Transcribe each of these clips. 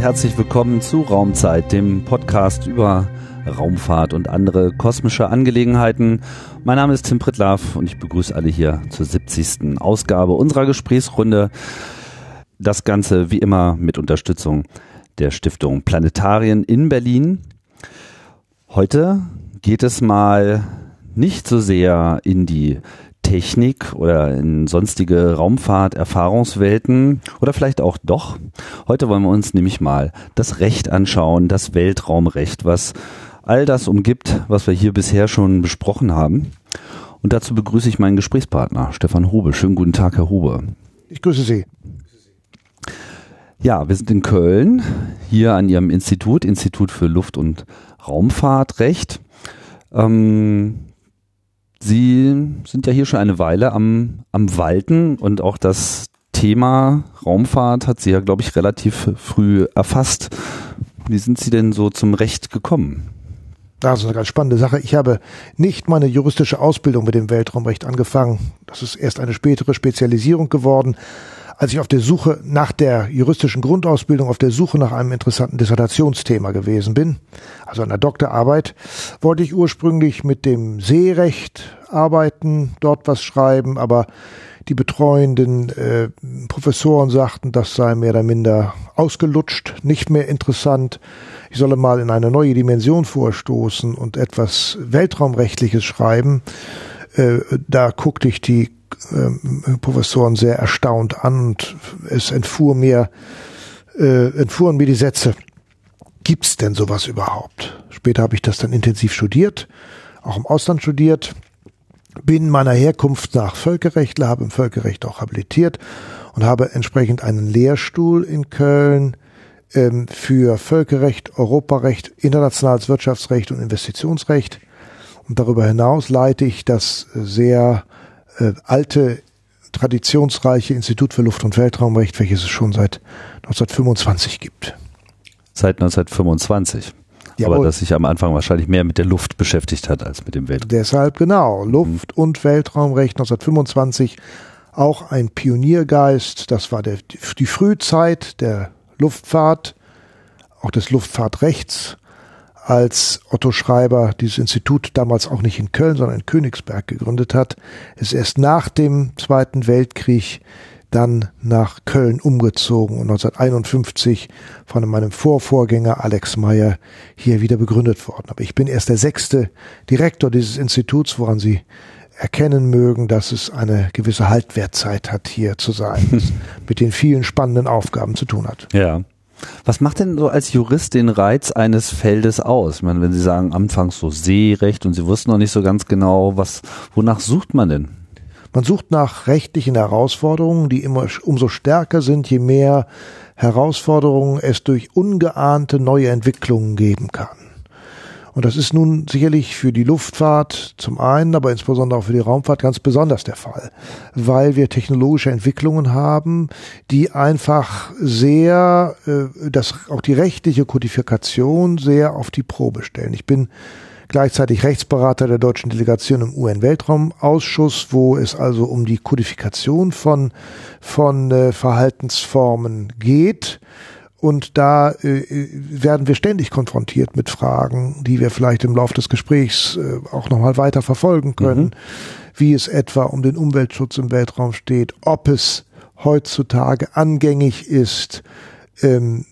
Herzlich willkommen zu Raumzeit, dem Podcast über Raumfahrt und andere kosmische Angelegenheiten. Mein Name ist Tim Pritlaff und ich begrüße alle hier zur 70. Ausgabe unserer Gesprächsrunde. Das Ganze wie immer mit Unterstützung der Stiftung Planetarien in Berlin. Heute geht es mal nicht so sehr in die Technik oder in sonstige Raumfahrt-Erfahrungswelten oder vielleicht auch doch. Heute wollen wir uns nämlich mal das Recht anschauen, das Weltraumrecht, was all das umgibt, was wir hier bisher schon besprochen haben. Und dazu begrüße ich meinen Gesprächspartner, Stefan Hobe. Schönen guten Tag, Herr Hobe. Ich grüße Sie. Ja, wir sind in Köln, hier an Ihrem Institut, Institut für Luft- und Raumfahrtrecht. Ähm, Sie sind ja hier schon eine Weile am, am Walten und auch das Thema Raumfahrt hat Sie ja, glaube ich, relativ früh erfasst. Wie sind Sie denn so zum Recht gekommen? Das ist eine ganz spannende Sache. Ich habe nicht meine juristische Ausbildung mit dem Weltraumrecht angefangen. Das ist erst eine spätere Spezialisierung geworden. Als ich auf der Suche nach der juristischen Grundausbildung, auf der Suche nach einem interessanten Dissertationsthema gewesen bin, also einer Doktorarbeit, wollte ich ursprünglich mit dem Seerecht arbeiten, dort was schreiben, aber die betreuenden äh, Professoren sagten, das sei mehr oder minder ausgelutscht, nicht mehr interessant. Ich solle mal in eine neue Dimension vorstoßen und etwas Weltraumrechtliches schreiben. Äh, da guckte ich die äh, Professoren sehr erstaunt an und es entfuhr mir, äh, entfuhren mir die Sätze. Gibt's denn sowas überhaupt? Später habe ich das dann intensiv studiert, auch im Ausland studiert, bin meiner Herkunft nach Völkerrechtler, habe im Völkerrecht auch habilitiert und habe entsprechend einen Lehrstuhl in Köln ähm, für Völkerrecht, Europarecht, internationales Wirtschaftsrecht und Investitionsrecht. Und darüber hinaus leite ich das sehr äh, alte, traditionsreiche Institut für Luft- und Weltraumrecht, welches es schon seit 1925 gibt. Seit 1925. Jawohl. Aber dass sich am Anfang wahrscheinlich mehr mit der Luft beschäftigt hat als mit dem Weltraum. Deshalb genau. Luft- mhm. und Weltraumrecht 1925. Auch ein Pioniergeist. Das war der, die Frühzeit der Luftfahrt, auch des Luftfahrtrechts als Otto Schreiber dieses Institut damals auch nicht in Köln, sondern in Königsberg gegründet hat, ist erst nach dem Zweiten Weltkrieg dann nach Köln umgezogen und 1951 von meinem Vorvorgänger Alex Meyer hier wieder begründet worden. Aber ich bin erst der sechste Direktor dieses Instituts, woran Sie erkennen mögen, dass es eine gewisse Haltwertzeit hat, hier zu sein, mit den vielen spannenden Aufgaben zu tun hat. Ja. Was macht denn so als Jurist den Reiz eines Feldes aus? Ich meine, wenn Sie sagen, anfangs so Seerecht und Sie wussten noch nicht so ganz genau, was, wonach sucht man denn? Man sucht nach rechtlichen Herausforderungen, die immer umso stärker sind, je mehr Herausforderungen es durch ungeahnte neue Entwicklungen geben kann. Und das ist nun sicherlich für die Luftfahrt zum einen, aber insbesondere auch für die Raumfahrt ganz besonders der Fall, weil wir technologische Entwicklungen haben, die einfach sehr, äh, das, auch die rechtliche Kodifikation sehr auf die Probe stellen. Ich bin gleichzeitig Rechtsberater der deutschen Delegation im UN-Weltraumausschuss, wo es also um die Kodifikation von, von äh, Verhaltensformen geht. Und da äh, werden wir ständig konfrontiert mit Fragen, die wir vielleicht im Laufe des Gesprächs äh, auch nochmal weiter verfolgen können, mhm. wie es etwa um den Umweltschutz im Weltraum steht, ob es heutzutage angängig ist, ähm,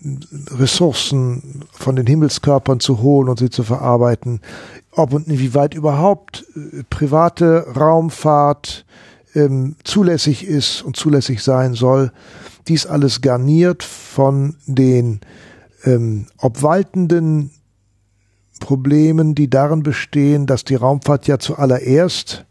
Ressourcen von den Himmelskörpern zu holen und sie zu verarbeiten, ob und inwieweit überhaupt äh, private Raumfahrt ähm, zulässig ist und zulässig sein soll. Dies alles garniert von den ähm, obwaltenden Problemen, die darin bestehen, dass die Raumfahrt ja zuallererst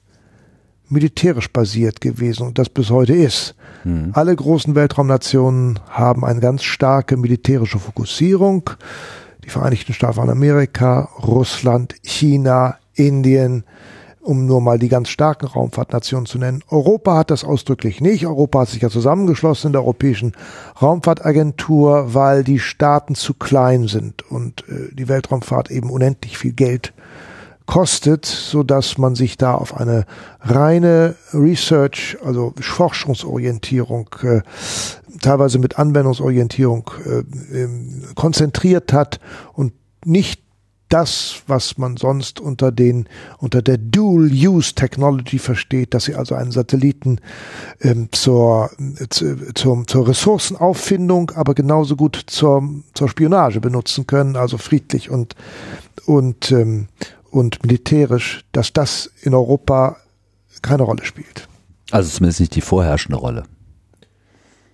militärisch basiert gewesen und das bis heute ist. Mhm. Alle großen Weltraumnationen haben eine ganz starke militärische Fokussierung. Die Vereinigten Staaten von Amerika, Russland, China, Indien, um nur mal die ganz starken Raumfahrtnationen zu nennen. Europa hat das ausdrücklich nicht. Europa hat sich ja zusammengeschlossen in der Europäischen Raumfahrtagentur, weil die Staaten zu klein sind und äh, die Weltraumfahrt eben unendlich viel Geld kostet, so dass man sich da auf eine reine Research, also Forschungsorientierung äh, teilweise mit Anwendungsorientierung äh, ähm, konzentriert hat und nicht das, was man sonst unter den unter der Dual-Use Technology versteht, dass sie also einen Satelliten ähm, zur, zu, zur zur Ressourcenauffindung, aber genauso gut zur zur Spionage benutzen können, also friedlich und und ähm, und militärisch, dass das in Europa keine Rolle spielt. Also zumindest nicht die vorherrschende Rolle.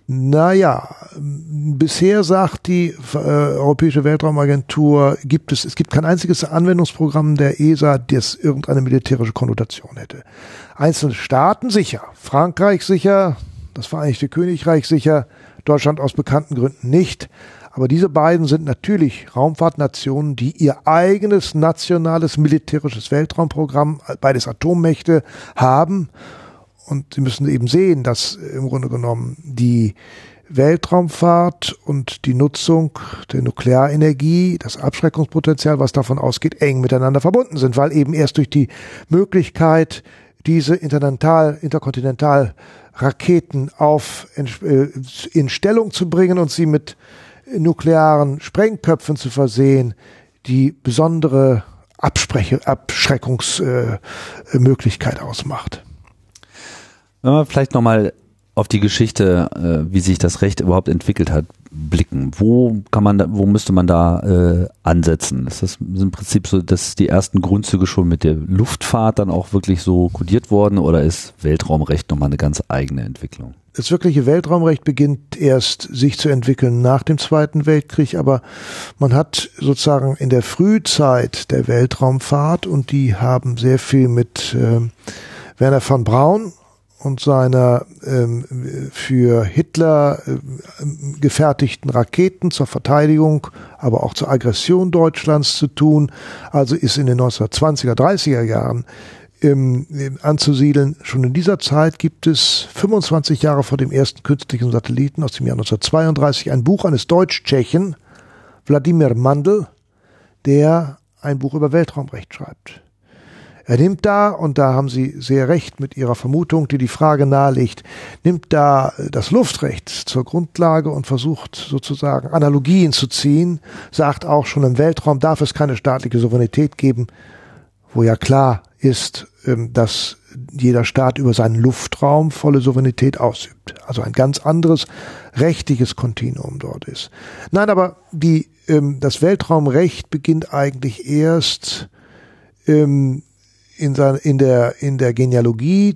Naja, bisher sagt die äh, Europäische Weltraumagentur, gibt es, es gibt kein einziges Anwendungsprogramm der ESA, das irgendeine militärische Konnotation hätte. Einzelne Staaten sicher, Frankreich sicher, das Vereinigte Königreich sicher, Deutschland aus bekannten Gründen nicht. Aber diese beiden sind natürlich Raumfahrtnationen, die ihr eigenes nationales militärisches Weltraumprogramm, beides Atommächte, haben und Sie müssen eben sehen, dass im Grunde genommen die Weltraumfahrt und die Nutzung der Nuklearenergie, das Abschreckungspotenzial, was davon ausgeht, eng miteinander verbunden sind, weil eben erst durch die Möglichkeit, diese Interkontinental, Interkontinentalraketen auf in, äh, in Stellung zu bringen und sie mit nuklearen Sprengköpfen zu versehen, die besondere Abspreche, Abschreckungsmöglichkeit äh, ausmacht. Wenn wir vielleicht nochmal auf die Geschichte, äh, wie sich das Recht überhaupt entwickelt hat, blicken. Wo kann man da, wo müsste man da äh, ansetzen? Ist das im Prinzip so, dass die ersten Grundzüge schon mit der Luftfahrt dann auch wirklich so kodiert worden oder ist Weltraumrecht nochmal eine ganz eigene Entwicklung? Das wirkliche Weltraumrecht beginnt erst sich zu entwickeln nach dem Zweiten Weltkrieg, aber man hat sozusagen in der Frühzeit der Weltraumfahrt und die haben sehr viel mit äh, Werner von Braun und seiner ähm, für Hitler äh, gefertigten Raketen zur Verteidigung, aber auch zur Aggression Deutschlands zu tun. Also ist in den 1920er, 30er Jahren ähm, anzusiedeln. Schon in dieser Zeit gibt es 25 Jahre vor dem ersten künstlichen Satelliten aus dem Jahr 1932 ein Buch eines Deutsch-Tschechen, Wladimir Mandl, der ein Buch über Weltraumrecht schreibt. Er nimmt da, und da haben Sie sehr recht mit Ihrer Vermutung, die die Frage nahelegt, nimmt da das Luftrecht zur Grundlage und versucht sozusagen Analogien zu ziehen, sagt auch schon im Weltraum darf es keine staatliche Souveränität geben, wo ja klar ist, ähm, dass jeder Staat über seinen Luftraum volle Souveränität ausübt. Also ein ganz anderes rechtliches Kontinuum dort ist. Nein, aber die, ähm, das Weltraumrecht beginnt eigentlich erst ähm, in, sein, in, der, in der Genealogie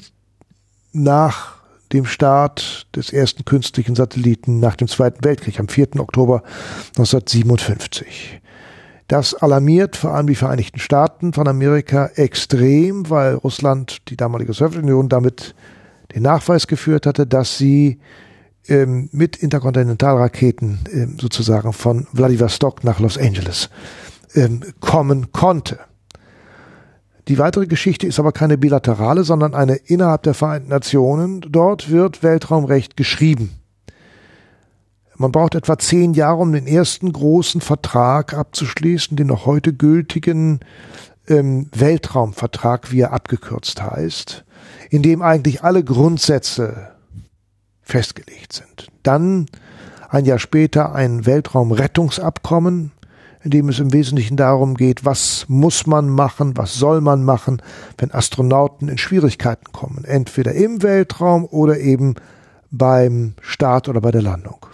nach dem Start des ersten künstlichen Satelliten nach dem Zweiten Weltkrieg am 4. Oktober 1957. Das alarmiert vor allem die Vereinigten Staaten von Amerika extrem, weil Russland, die damalige Sowjetunion, damit den Nachweis geführt hatte, dass sie ähm, mit Interkontinentalraketen ähm, sozusagen von Vladivostok nach Los Angeles ähm, kommen konnte. Die weitere Geschichte ist aber keine bilaterale, sondern eine innerhalb der Vereinten Nationen. Dort wird Weltraumrecht geschrieben. Man braucht etwa zehn Jahre, um den ersten großen Vertrag abzuschließen, den noch heute gültigen ähm, Weltraumvertrag, wie er abgekürzt heißt, in dem eigentlich alle Grundsätze festgelegt sind. Dann ein Jahr später ein Weltraumrettungsabkommen, in dem es im Wesentlichen darum geht, was muss man machen, was soll man machen, wenn Astronauten in Schwierigkeiten kommen, entweder im Weltraum oder eben beim Start oder bei der Landung.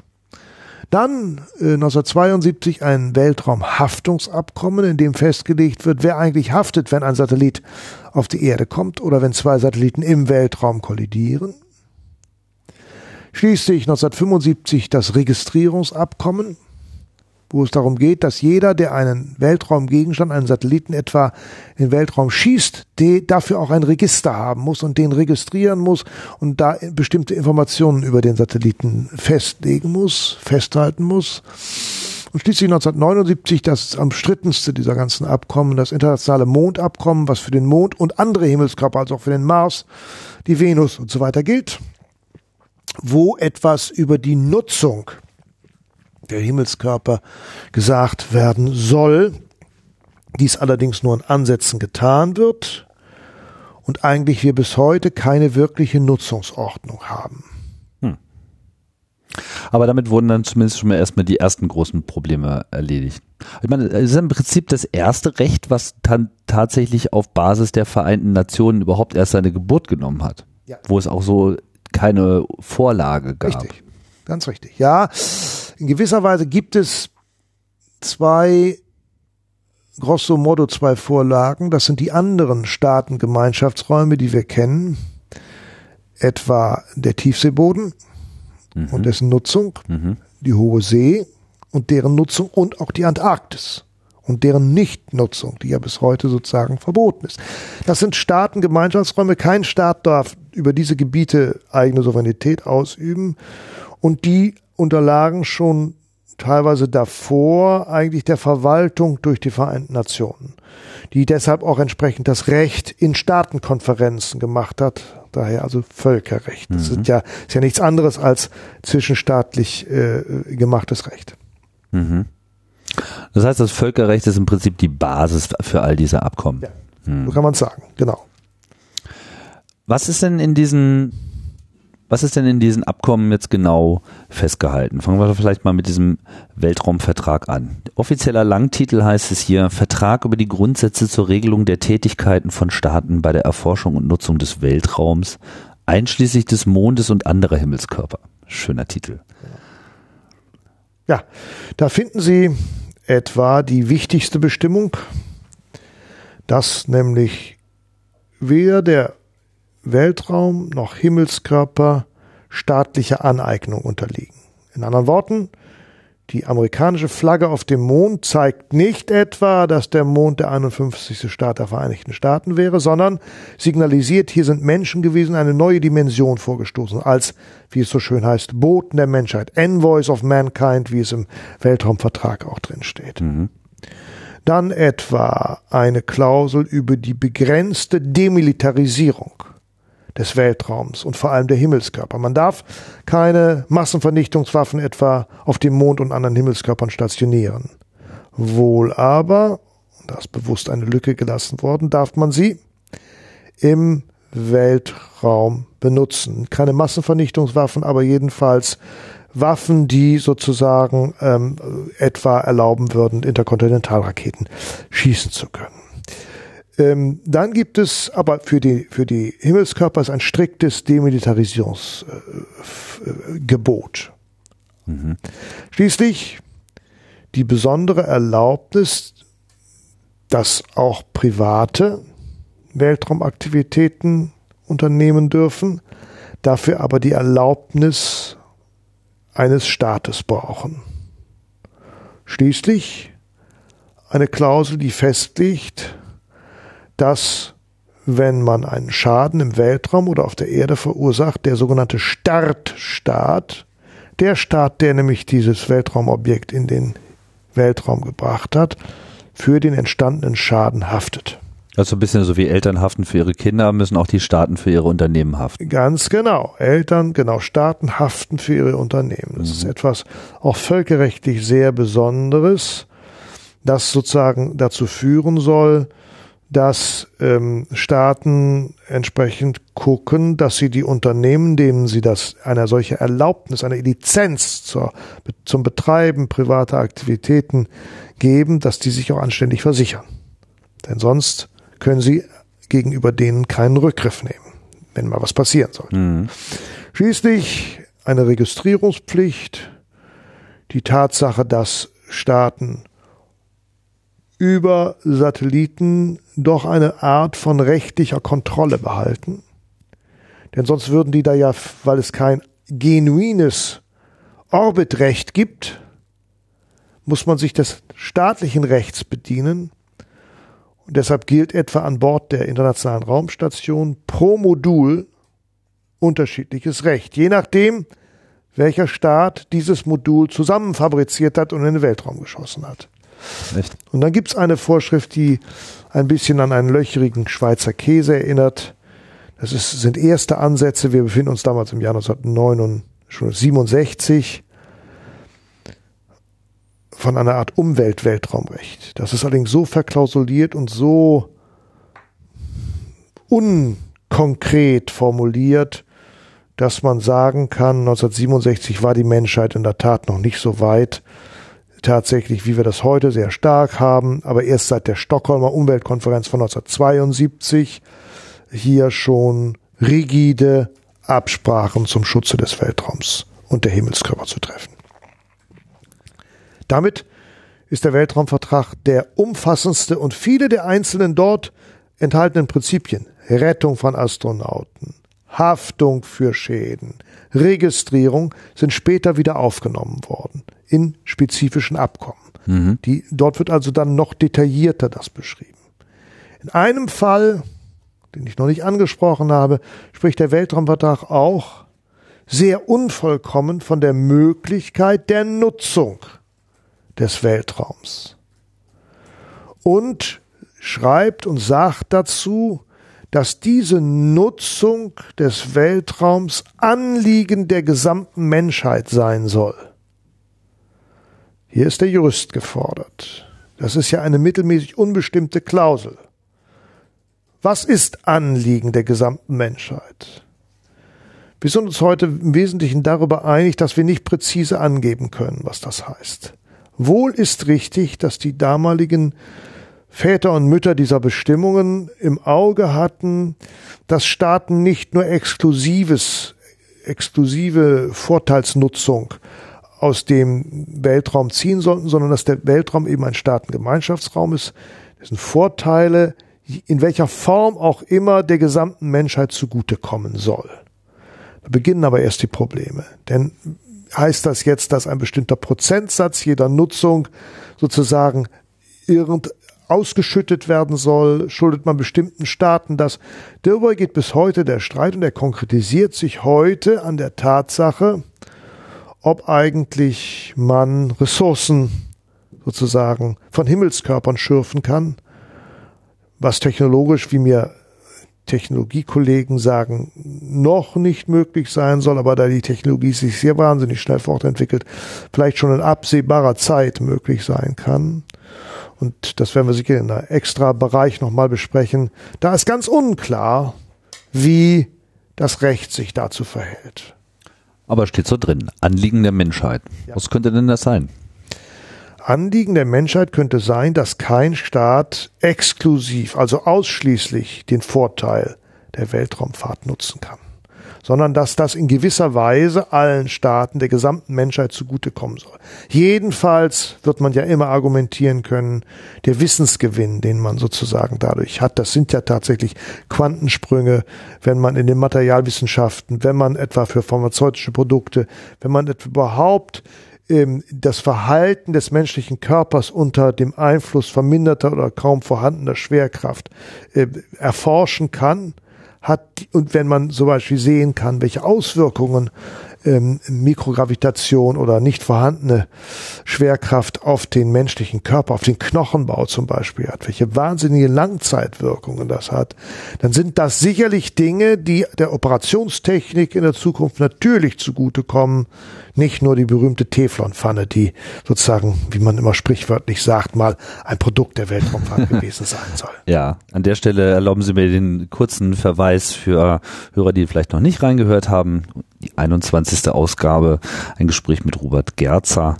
Dann äh, 1972 ein Weltraumhaftungsabkommen, in dem festgelegt wird, wer eigentlich haftet, wenn ein Satellit auf die Erde kommt oder wenn zwei Satelliten im Weltraum kollidieren. Schließlich 1975 das Registrierungsabkommen, wo es darum geht, dass jeder, der einen Weltraumgegenstand, einen Satelliten etwa in den Weltraum schießt, die dafür auch ein Register haben muss und den registrieren muss und da bestimmte Informationen über den Satelliten festlegen muss, festhalten muss. Und schließlich 1979 das umstrittenste dieser ganzen Abkommen, das internationale Mondabkommen, was für den Mond und andere Himmelskörper, also auch für den Mars, die Venus und so weiter gilt, wo etwas über die Nutzung der Himmelskörper gesagt werden soll, dies allerdings nur in Ansätzen getan wird und eigentlich wir bis heute keine wirkliche Nutzungsordnung haben. Hm. Aber damit wurden dann zumindest schon mal erstmal die ersten großen Probleme erledigt. Ich meine, es ist im Prinzip das erste Recht, was dann tatsächlich auf Basis der Vereinten Nationen überhaupt erst seine Geburt genommen hat. Ja. Wo es auch so keine Vorlage gab. Richtig, ganz richtig. Ja, in gewisser Weise gibt es zwei, grosso modo zwei Vorlagen. Das sind die anderen Staatengemeinschaftsräume, die wir kennen. Etwa der Tiefseeboden mhm. und dessen Nutzung, mhm. die Hohe See und deren Nutzung und auch die Antarktis und deren Nichtnutzung, die ja bis heute sozusagen verboten ist. Das sind Staatengemeinschaftsräume. Kein Staat darf über diese Gebiete eigene Souveränität ausüben und die unterlagen schon teilweise davor eigentlich der Verwaltung durch die Vereinten Nationen, die deshalb auch entsprechend das Recht in Staatenkonferenzen gemacht hat, daher also Völkerrecht. Das mhm. sind ja, ist ja nichts anderes als zwischenstaatlich äh, gemachtes Recht. Mhm. Das heißt, das Völkerrecht ist im Prinzip die Basis für all diese Abkommen. Ja, mhm. so kann man sagen, genau. Was ist denn in diesen was ist denn in diesen Abkommen jetzt genau festgehalten? Fangen wir vielleicht mal mit diesem Weltraumvertrag an. Offizieller Langtitel heißt es hier Vertrag über die Grundsätze zur Regelung der Tätigkeiten von Staaten bei der Erforschung und Nutzung des Weltraums, einschließlich des Mondes und anderer Himmelskörper. Schöner Titel. Ja, da finden Sie etwa die wichtigste Bestimmung, dass nämlich weder der Weltraum noch Himmelskörper staatlicher Aneignung unterliegen. In anderen Worten, die amerikanische Flagge auf dem Mond zeigt nicht etwa, dass der Mond der 51. Staat der Vereinigten Staaten wäre, sondern signalisiert, hier sind Menschen gewesen, eine neue Dimension vorgestoßen, als, wie es so schön heißt, Boten der Menschheit, Envoys of Mankind, wie es im Weltraumvertrag auch drin steht. Mhm. Dann etwa eine Klausel über die begrenzte Demilitarisierung des Weltraums und vor allem der Himmelskörper. Man darf keine Massenvernichtungswaffen etwa auf dem Mond und anderen Himmelskörpern stationieren. Wohl aber, da ist bewusst eine Lücke gelassen worden, darf man sie im Weltraum benutzen. Keine Massenvernichtungswaffen, aber jedenfalls Waffen, die sozusagen ähm, etwa erlauben würden, Interkontinentalraketen schießen zu können. Ähm, dann gibt es aber für die, für die Himmelskörper ein striktes Demilitarisierungsgebot. Äh, mhm. Schließlich die besondere Erlaubnis, dass auch private Weltraumaktivitäten unternehmen dürfen, dafür aber die Erlaubnis eines Staates brauchen. Schließlich eine Klausel, die festlegt, dass wenn man einen Schaden im Weltraum oder auf der Erde verursacht, der sogenannte Startstaat, der Staat, der nämlich dieses Weltraumobjekt in den Weltraum gebracht hat, für den entstandenen Schaden haftet. Also ein bisschen so wie Eltern haften für ihre Kinder, müssen auch die Staaten für ihre Unternehmen haften. Ganz genau. Eltern, genau, Staaten haften für ihre Unternehmen. Das mhm. ist etwas auch völkerrechtlich sehr Besonderes, das sozusagen dazu führen soll, dass ähm, Staaten entsprechend gucken, dass sie die Unternehmen, denen sie das eine solche Erlaubnis, eine Lizenz zur, zum Betreiben privater Aktivitäten geben, dass die sich auch anständig versichern. Denn sonst können sie gegenüber denen keinen Rückgriff nehmen, wenn mal was passieren sollte. Mhm. Schließlich eine Registrierungspflicht, die Tatsache, dass Staaten über Satelliten doch eine Art von rechtlicher Kontrolle behalten. Denn sonst würden die da ja, weil es kein genuines Orbitrecht gibt, muss man sich des staatlichen Rechts bedienen. Und deshalb gilt etwa an Bord der Internationalen Raumstation pro Modul unterschiedliches Recht, je nachdem, welcher Staat dieses Modul zusammen fabriziert hat und in den Weltraum geschossen hat. Echt? Und dann gibt es eine Vorschrift, die ein bisschen an einen löcherigen Schweizer Käse erinnert. Das ist, sind erste Ansätze. Wir befinden uns damals im Jahr 1967 von einer Art Umwelt-Weltraumrecht. Das ist allerdings so verklausuliert und so unkonkret formuliert, dass man sagen kann, 1967 war die Menschheit in der Tat noch nicht so weit, tatsächlich, wie wir das heute sehr stark haben, aber erst seit der Stockholmer Umweltkonferenz von 1972 hier schon rigide Absprachen zum Schutze des Weltraums und der Himmelskörper zu treffen. Damit ist der Weltraumvertrag der umfassendste und viele der einzelnen dort enthaltenen Prinzipien, Rettung von Astronauten, Haftung für Schäden, Registrierung sind später wieder aufgenommen worden in spezifischen Abkommen. Mhm. Die, dort wird also dann noch detaillierter das beschrieben. In einem Fall, den ich noch nicht angesprochen habe, spricht der Weltraumvertrag auch sehr unvollkommen von der Möglichkeit der Nutzung des Weltraums. Und schreibt und sagt dazu, dass diese Nutzung des Weltraums Anliegen der gesamten Menschheit sein soll. Hier ist der Jurist gefordert. Das ist ja eine mittelmäßig unbestimmte Klausel. Was ist Anliegen der gesamten Menschheit? Wir sind uns heute im Wesentlichen darüber einig, dass wir nicht präzise angeben können, was das heißt. Wohl ist richtig, dass die damaligen Väter und Mütter dieser Bestimmungen im Auge hatten, dass Staaten nicht nur exklusives, exklusive Vorteilsnutzung aus dem Weltraum ziehen sollten, sondern dass der Weltraum eben ein Staatengemeinschaftsraum ist, dessen Vorteile in welcher Form auch immer der gesamten Menschheit zugutekommen soll. Da beginnen aber erst die Probleme. Denn heißt das jetzt, dass ein bestimmter Prozentsatz jeder Nutzung sozusagen irgend ausgeschüttet werden soll, schuldet man bestimmten Staaten das. Darüber geht bis heute der Streit und er konkretisiert sich heute an der Tatsache, ob eigentlich man Ressourcen sozusagen von Himmelskörpern schürfen kann, was technologisch, wie mir Technologiekollegen sagen, noch nicht möglich sein soll, aber da die Technologie sich sehr wahnsinnig schnell fortentwickelt, vielleicht schon in absehbarer Zeit möglich sein kann. Und das werden wir sicher in einem extra Bereich nochmal besprechen. Da ist ganz unklar, wie das Recht sich dazu verhält. Aber steht so drin, Anliegen der Menschheit. Ja. Was könnte denn das sein? Anliegen der Menschheit könnte sein, dass kein Staat exklusiv, also ausschließlich den Vorteil der Weltraumfahrt nutzen kann sondern dass das in gewisser Weise allen Staaten der gesamten Menschheit zugutekommen soll. Jedenfalls wird man ja immer argumentieren können, der Wissensgewinn, den man sozusagen dadurch hat, das sind ja tatsächlich Quantensprünge, wenn man in den Materialwissenschaften, wenn man etwa für pharmazeutische Produkte, wenn man überhaupt ähm, das Verhalten des menschlichen Körpers unter dem Einfluss verminderter oder kaum vorhandener Schwerkraft äh, erforschen kann, hat, und wenn man zum Beispiel sehen kann, welche Auswirkungen ähm, Mikrogravitation oder nicht vorhandene Schwerkraft auf den menschlichen Körper, auf den Knochenbau zum Beispiel hat, welche wahnsinnige Langzeitwirkungen das hat, dann sind das sicherlich Dinge, die der Operationstechnik in der Zukunft natürlich zugutekommen, nicht nur die berühmte Teflonpfanne, die sozusagen, wie man immer sprichwörtlich sagt, mal ein Produkt der Weltraumfahrt gewesen sein soll. Ja, an der Stelle erlauben Sie mir den kurzen Verweis für Hörer, die vielleicht noch nicht reingehört haben. Die 21. Ausgabe, ein Gespräch mit Robert Gerzer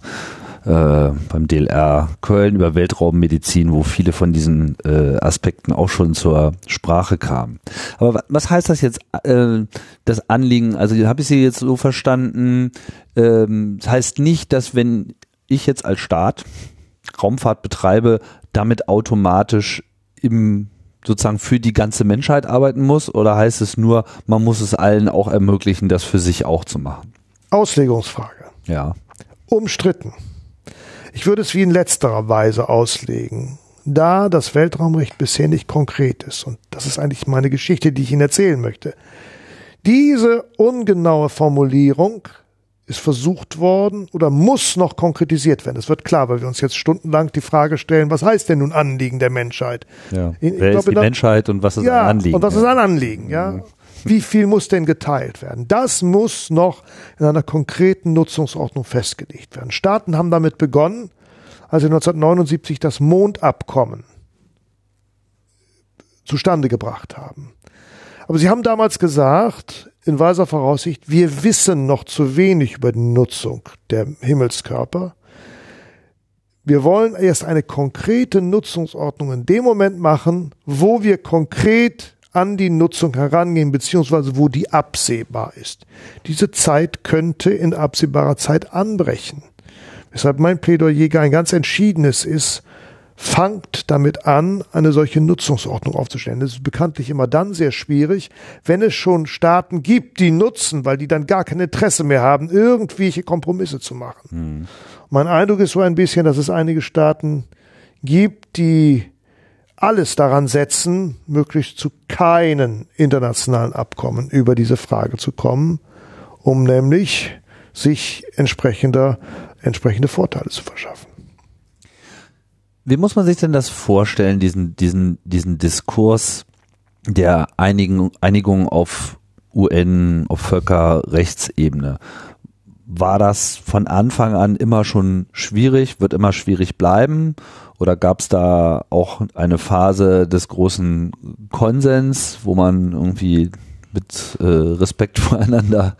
beim DLR Köln über Weltraummedizin, wo viele von diesen äh, Aspekten auch schon zur Sprache kamen. Aber was heißt das jetzt, äh, das Anliegen? Also habe ich Sie jetzt so verstanden, ähm, das heißt nicht, dass wenn ich jetzt als Staat Raumfahrt betreibe, damit automatisch im sozusagen für die ganze Menschheit arbeiten muss oder heißt es nur, man muss es allen auch ermöglichen, das für sich auch zu machen? Auslegungsfrage. Ja. Umstritten. Ich würde es wie in letzterer Weise auslegen. Da das Weltraumrecht bisher nicht konkret ist, und das ist eigentlich meine Geschichte, die ich Ihnen erzählen möchte, diese ungenaue Formulierung ist versucht worden oder muss noch konkretisiert werden. Es wird klar, weil wir uns jetzt stundenlang die Frage stellen, was heißt denn nun Anliegen der Menschheit? Ja. Ich, Wer glaube, ist die Menschheit und was ist ja, ein Anliegen? Und was ist ein Anliegen, ja? Wie viel muss denn geteilt werden? Das muss noch in einer konkreten Nutzungsordnung festgelegt werden. Staaten haben damit begonnen, als sie 1979 das Mondabkommen zustande gebracht haben. Aber sie haben damals gesagt, in weiser Voraussicht, wir wissen noch zu wenig über die Nutzung der Himmelskörper. Wir wollen erst eine konkrete Nutzungsordnung in dem Moment machen, wo wir konkret an die Nutzung herangehen, beziehungsweise wo die absehbar ist. Diese Zeit könnte in absehbarer Zeit anbrechen. Weshalb mein Plädoyer ein ganz entschiedenes ist, fangt damit an, eine solche Nutzungsordnung aufzustellen. Das ist bekanntlich immer dann sehr schwierig, wenn es schon Staaten gibt, die nutzen, weil die dann gar kein Interesse mehr haben, irgendwelche Kompromisse zu machen. Mhm. Mein Eindruck ist so ein bisschen, dass es einige Staaten gibt, die alles daran setzen, möglichst zu keinen internationalen Abkommen über diese Frage zu kommen, um nämlich sich entsprechender, entsprechende Vorteile zu verschaffen. Wie muss man sich denn das vorstellen, diesen, diesen, diesen Diskurs der Einigen, Einigung auf UN, auf Völkerrechtsebene? War das von Anfang an immer schon schwierig, wird immer schwierig bleiben? Oder gab es da auch eine Phase des großen Konsens, wo man irgendwie mit äh, Respekt voreinander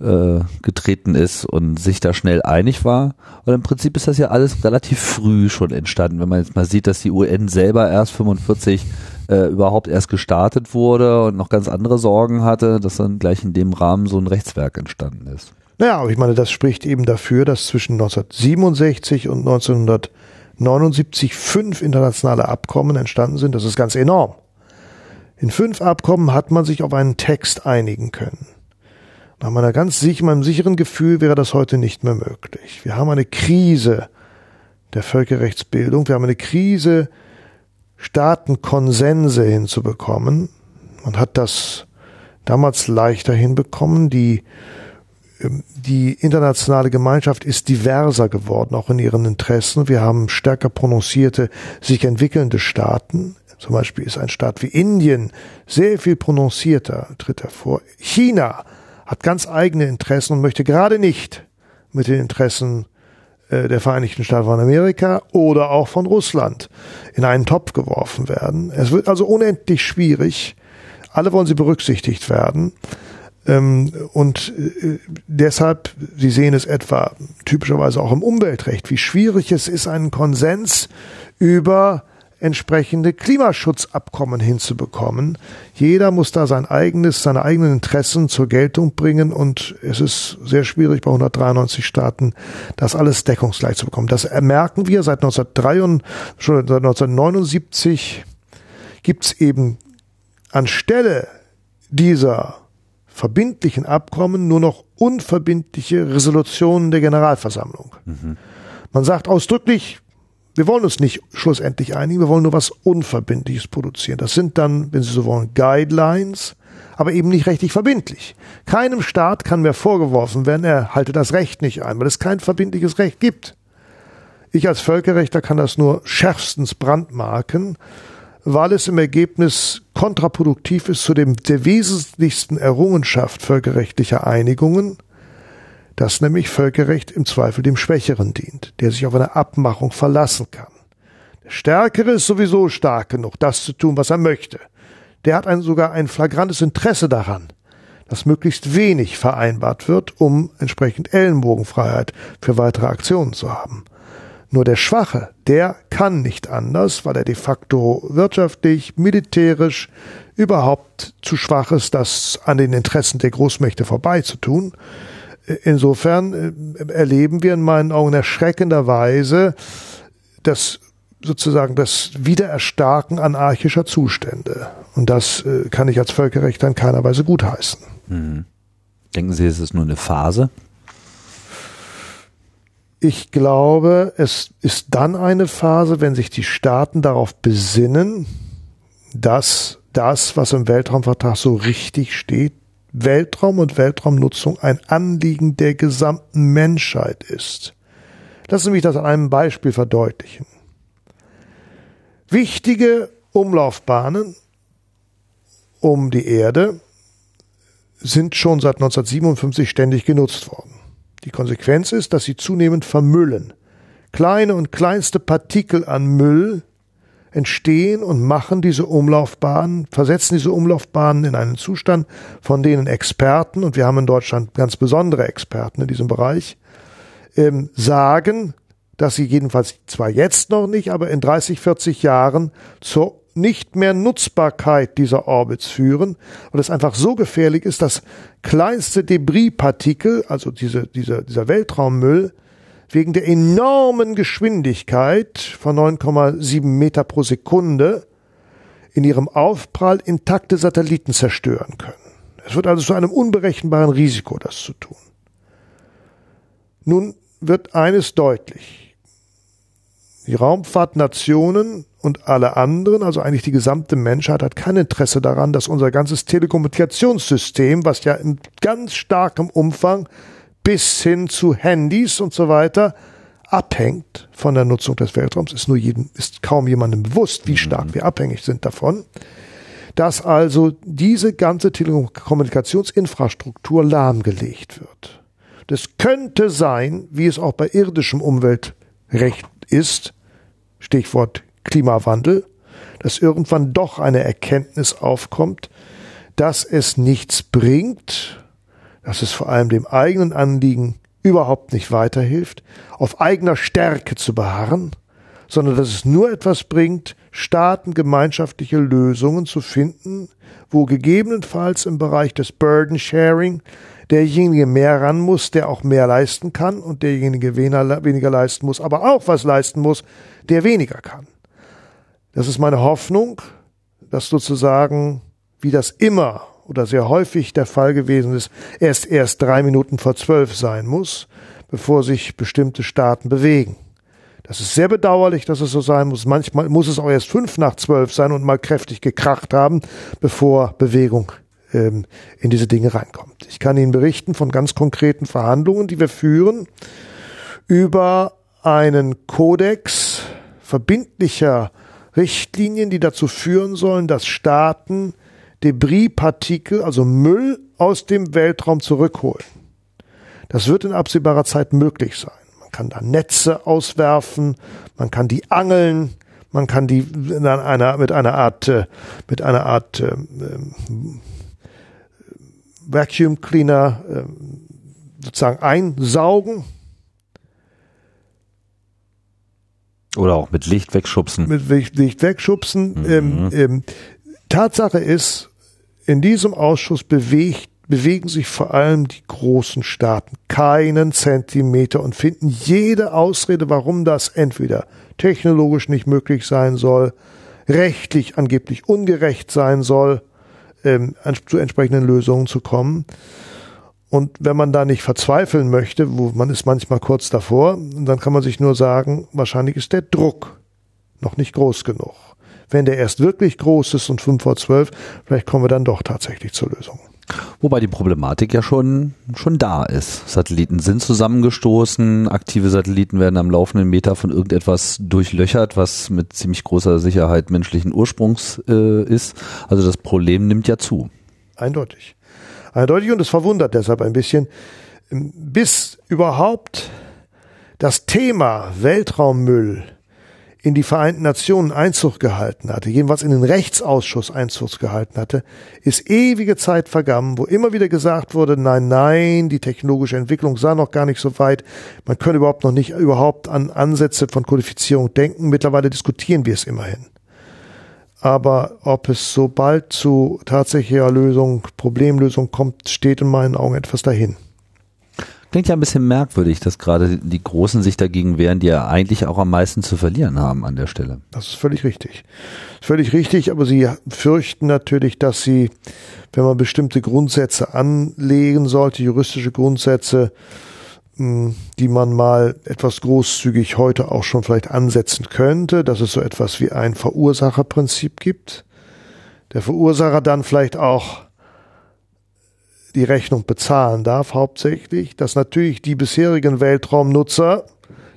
äh, getreten ist und sich da schnell einig war. Und im Prinzip ist das ja alles relativ früh schon entstanden, wenn man jetzt mal sieht, dass die UN selber erst 45 äh, überhaupt erst gestartet wurde und noch ganz andere Sorgen hatte, dass dann gleich in dem Rahmen so ein Rechtswerk entstanden ist. Naja, aber ich meine, das spricht eben dafür, dass zwischen 1967 und 1979 fünf internationale Abkommen entstanden sind. Das ist ganz enorm. In fünf Abkommen hat man sich auf einen Text einigen können. Nach meiner ganz sich, meinem sicheren Gefühl wäre das heute nicht mehr möglich. Wir haben eine Krise der Völkerrechtsbildung. Wir haben eine Krise, Staatenkonsense hinzubekommen. Man hat das damals leichter hinbekommen. Die, die internationale Gemeinschaft ist diverser geworden, auch in ihren Interessen. Wir haben stärker prononcierte, sich entwickelnde Staaten. Zum Beispiel ist ein Staat wie Indien sehr viel prononcierter, tritt hervor. China hat ganz eigene Interessen und möchte gerade nicht mit den Interessen äh, der Vereinigten Staaten von Amerika oder auch von Russland in einen Topf geworfen werden. Es wird also unendlich schwierig. Alle wollen sie berücksichtigt werden. Ähm, und äh, deshalb, Sie sehen es etwa typischerweise auch im Umweltrecht, wie schwierig es ist, einen Konsens über entsprechende Klimaschutzabkommen hinzubekommen. Jeder muss da sein eigenes, seine eigenen Interessen zur Geltung bringen und es ist sehr schwierig bei 193 Staaten, das alles deckungsgleich zu bekommen. Das merken wir seit 1973, schon seit 1979 gibt es eben anstelle dieser verbindlichen Abkommen nur noch unverbindliche Resolutionen der Generalversammlung. Mhm. Man sagt ausdrücklich, wir wollen uns nicht schlussendlich einigen, wir wollen nur was Unverbindliches produzieren. Das sind dann, wenn Sie so wollen, Guidelines, aber eben nicht rechtlich verbindlich. Keinem Staat kann mehr vorgeworfen werden, er halte das Recht nicht ein, weil es kein verbindliches Recht gibt. Ich als Völkerrechter kann das nur schärfstens brandmarken, weil es im Ergebnis kontraproduktiv ist zu dem der wesentlichsten Errungenschaft völkerrechtlicher Einigungen, dass nämlich Völkerrecht im Zweifel dem Schwächeren dient, der sich auf eine Abmachung verlassen kann. Der Stärkere ist sowieso stark genug, das zu tun, was er möchte. Der hat ein, sogar ein flagrantes Interesse daran, dass möglichst wenig vereinbart wird, um entsprechend Ellenbogenfreiheit für weitere Aktionen zu haben. Nur der Schwache, der kann nicht anders, weil er de facto wirtschaftlich, militärisch überhaupt zu schwach ist, das an den Interessen der Großmächte vorbeizutun. Insofern äh, erleben wir in meinen Augen erschreckenderweise das sozusagen das Wiedererstarken anarchischer Zustände. Und das äh, kann ich als Völkerrechter in keiner Weise gutheißen. Hm. Denken Sie, es ist nur eine Phase? Ich glaube, es ist dann eine Phase, wenn sich die Staaten darauf besinnen, dass das, was im Weltraumvertrag so richtig steht, Weltraum und Weltraumnutzung ein Anliegen der gesamten Menschheit ist. Lassen Sie mich das an einem Beispiel verdeutlichen. Wichtige Umlaufbahnen um die Erde sind schon seit 1957 ständig genutzt worden. Die Konsequenz ist, dass sie zunehmend vermüllen. Kleine und kleinste Partikel an Müll entstehen und machen diese Umlaufbahnen, versetzen diese Umlaufbahnen in einen Zustand, von denen Experten, und wir haben in Deutschland ganz besondere Experten in diesem Bereich, ähm, sagen, dass sie jedenfalls zwar jetzt noch nicht, aber in 30, 40 Jahren zur nicht mehr Nutzbarkeit dieser Orbits führen und es einfach so gefährlich ist, dass kleinste Debrispartikel, also diese, dieser, dieser Weltraummüll, wegen der enormen Geschwindigkeit von 9,7 Meter pro Sekunde in ihrem Aufprall intakte Satelliten zerstören können. Es wird also zu einem unberechenbaren Risiko, das zu tun. Nun wird eines deutlich. Die Raumfahrtnationen und alle anderen, also eigentlich die gesamte Menschheit, hat kein Interesse daran, dass unser ganzes Telekommunikationssystem, was ja in ganz starkem Umfang bis hin zu Handys und so weiter abhängt von der Nutzung des Weltraums, ist nur jedem, ist kaum jemandem bewusst, wie stark mhm. wir abhängig sind davon, dass also diese ganze Telekommunikationsinfrastruktur lahmgelegt wird. Das könnte sein, wie es auch bei irdischem Umweltrecht ist, Stichwort Klimawandel, dass irgendwann doch eine Erkenntnis aufkommt, dass es nichts bringt, dass es vor allem dem eigenen Anliegen überhaupt nicht weiterhilft, auf eigener Stärke zu beharren, sondern dass es nur etwas bringt, Staaten gemeinschaftliche Lösungen zu finden, wo gegebenenfalls im Bereich des Burden Sharing derjenige mehr ran muss, der auch mehr leisten kann und derjenige weniger leisten muss, aber auch was leisten muss, der weniger kann. Das ist meine Hoffnung, dass sozusagen, wie das immer oder sehr häufig der Fall gewesen ist, erst erst drei Minuten vor zwölf sein muss, bevor sich bestimmte Staaten bewegen. Das ist sehr bedauerlich, dass es so sein muss. Manchmal muss es auch erst fünf nach zwölf sein und mal kräftig gekracht haben, bevor Bewegung ähm, in diese Dinge reinkommt. Ich kann Ihnen berichten von ganz konkreten Verhandlungen, die wir führen über einen Kodex verbindlicher Richtlinien, die dazu führen sollen, dass Staaten Debrispartikel, also Müll aus dem Weltraum zurückholen. Das wird in absehbarer Zeit möglich sein. Man kann da Netze auswerfen, man kann die angeln, man kann die in einer, mit einer Art, äh, mit einer Art äh, Vacuum Cleaner äh, sozusagen einsaugen. Oder auch mit Licht wegschubsen. Mit Licht wegschubsen. Mhm. Ähm, ähm, Tatsache ist, in diesem Ausschuss bewegt, bewegen sich vor allem die großen Staaten keinen Zentimeter und finden jede Ausrede, warum das entweder technologisch nicht möglich sein soll, rechtlich angeblich ungerecht sein soll, ähm, zu entsprechenden Lösungen zu kommen. Und wenn man da nicht verzweifeln möchte, wo man ist manchmal kurz davor, dann kann man sich nur sagen, wahrscheinlich ist der Druck noch nicht groß genug wenn der erst wirklich groß ist und 5 vor 12, vielleicht kommen wir dann doch tatsächlich zur Lösung. Wobei die Problematik ja schon, schon da ist. Satelliten sind zusammengestoßen, aktive Satelliten werden am laufenden Meter von irgendetwas durchlöchert, was mit ziemlich großer Sicherheit menschlichen Ursprungs äh, ist. Also das Problem nimmt ja zu. Eindeutig. Eindeutig und es verwundert deshalb ein bisschen, bis überhaupt das Thema Weltraummüll in die Vereinten Nationen Einzug gehalten hatte, jedenfalls in den Rechtsausschuss Einzug gehalten hatte, ist ewige Zeit vergangen, wo immer wieder gesagt wurde, nein, nein, die technologische Entwicklung sei noch gar nicht so weit, man könne überhaupt noch nicht überhaupt an Ansätze von Kodifizierung denken. Mittlerweile diskutieren wir es immerhin. Aber ob es so bald zu tatsächlicher Lösung, Problemlösung kommt, steht in meinen Augen etwas dahin. Klingt ja ein bisschen merkwürdig, dass gerade die Großen sich dagegen wehren, die ja eigentlich auch am meisten zu verlieren haben an der Stelle. Das ist völlig richtig. Völlig richtig, aber sie fürchten natürlich, dass sie, wenn man bestimmte Grundsätze anlegen sollte, juristische Grundsätze, hm, die man mal etwas großzügig heute auch schon vielleicht ansetzen könnte, dass es so etwas wie ein Verursacherprinzip gibt. Der Verursacher dann vielleicht auch die Rechnung bezahlen darf, hauptsächlich, dass natürlich die bisherigen Weltraumnutzer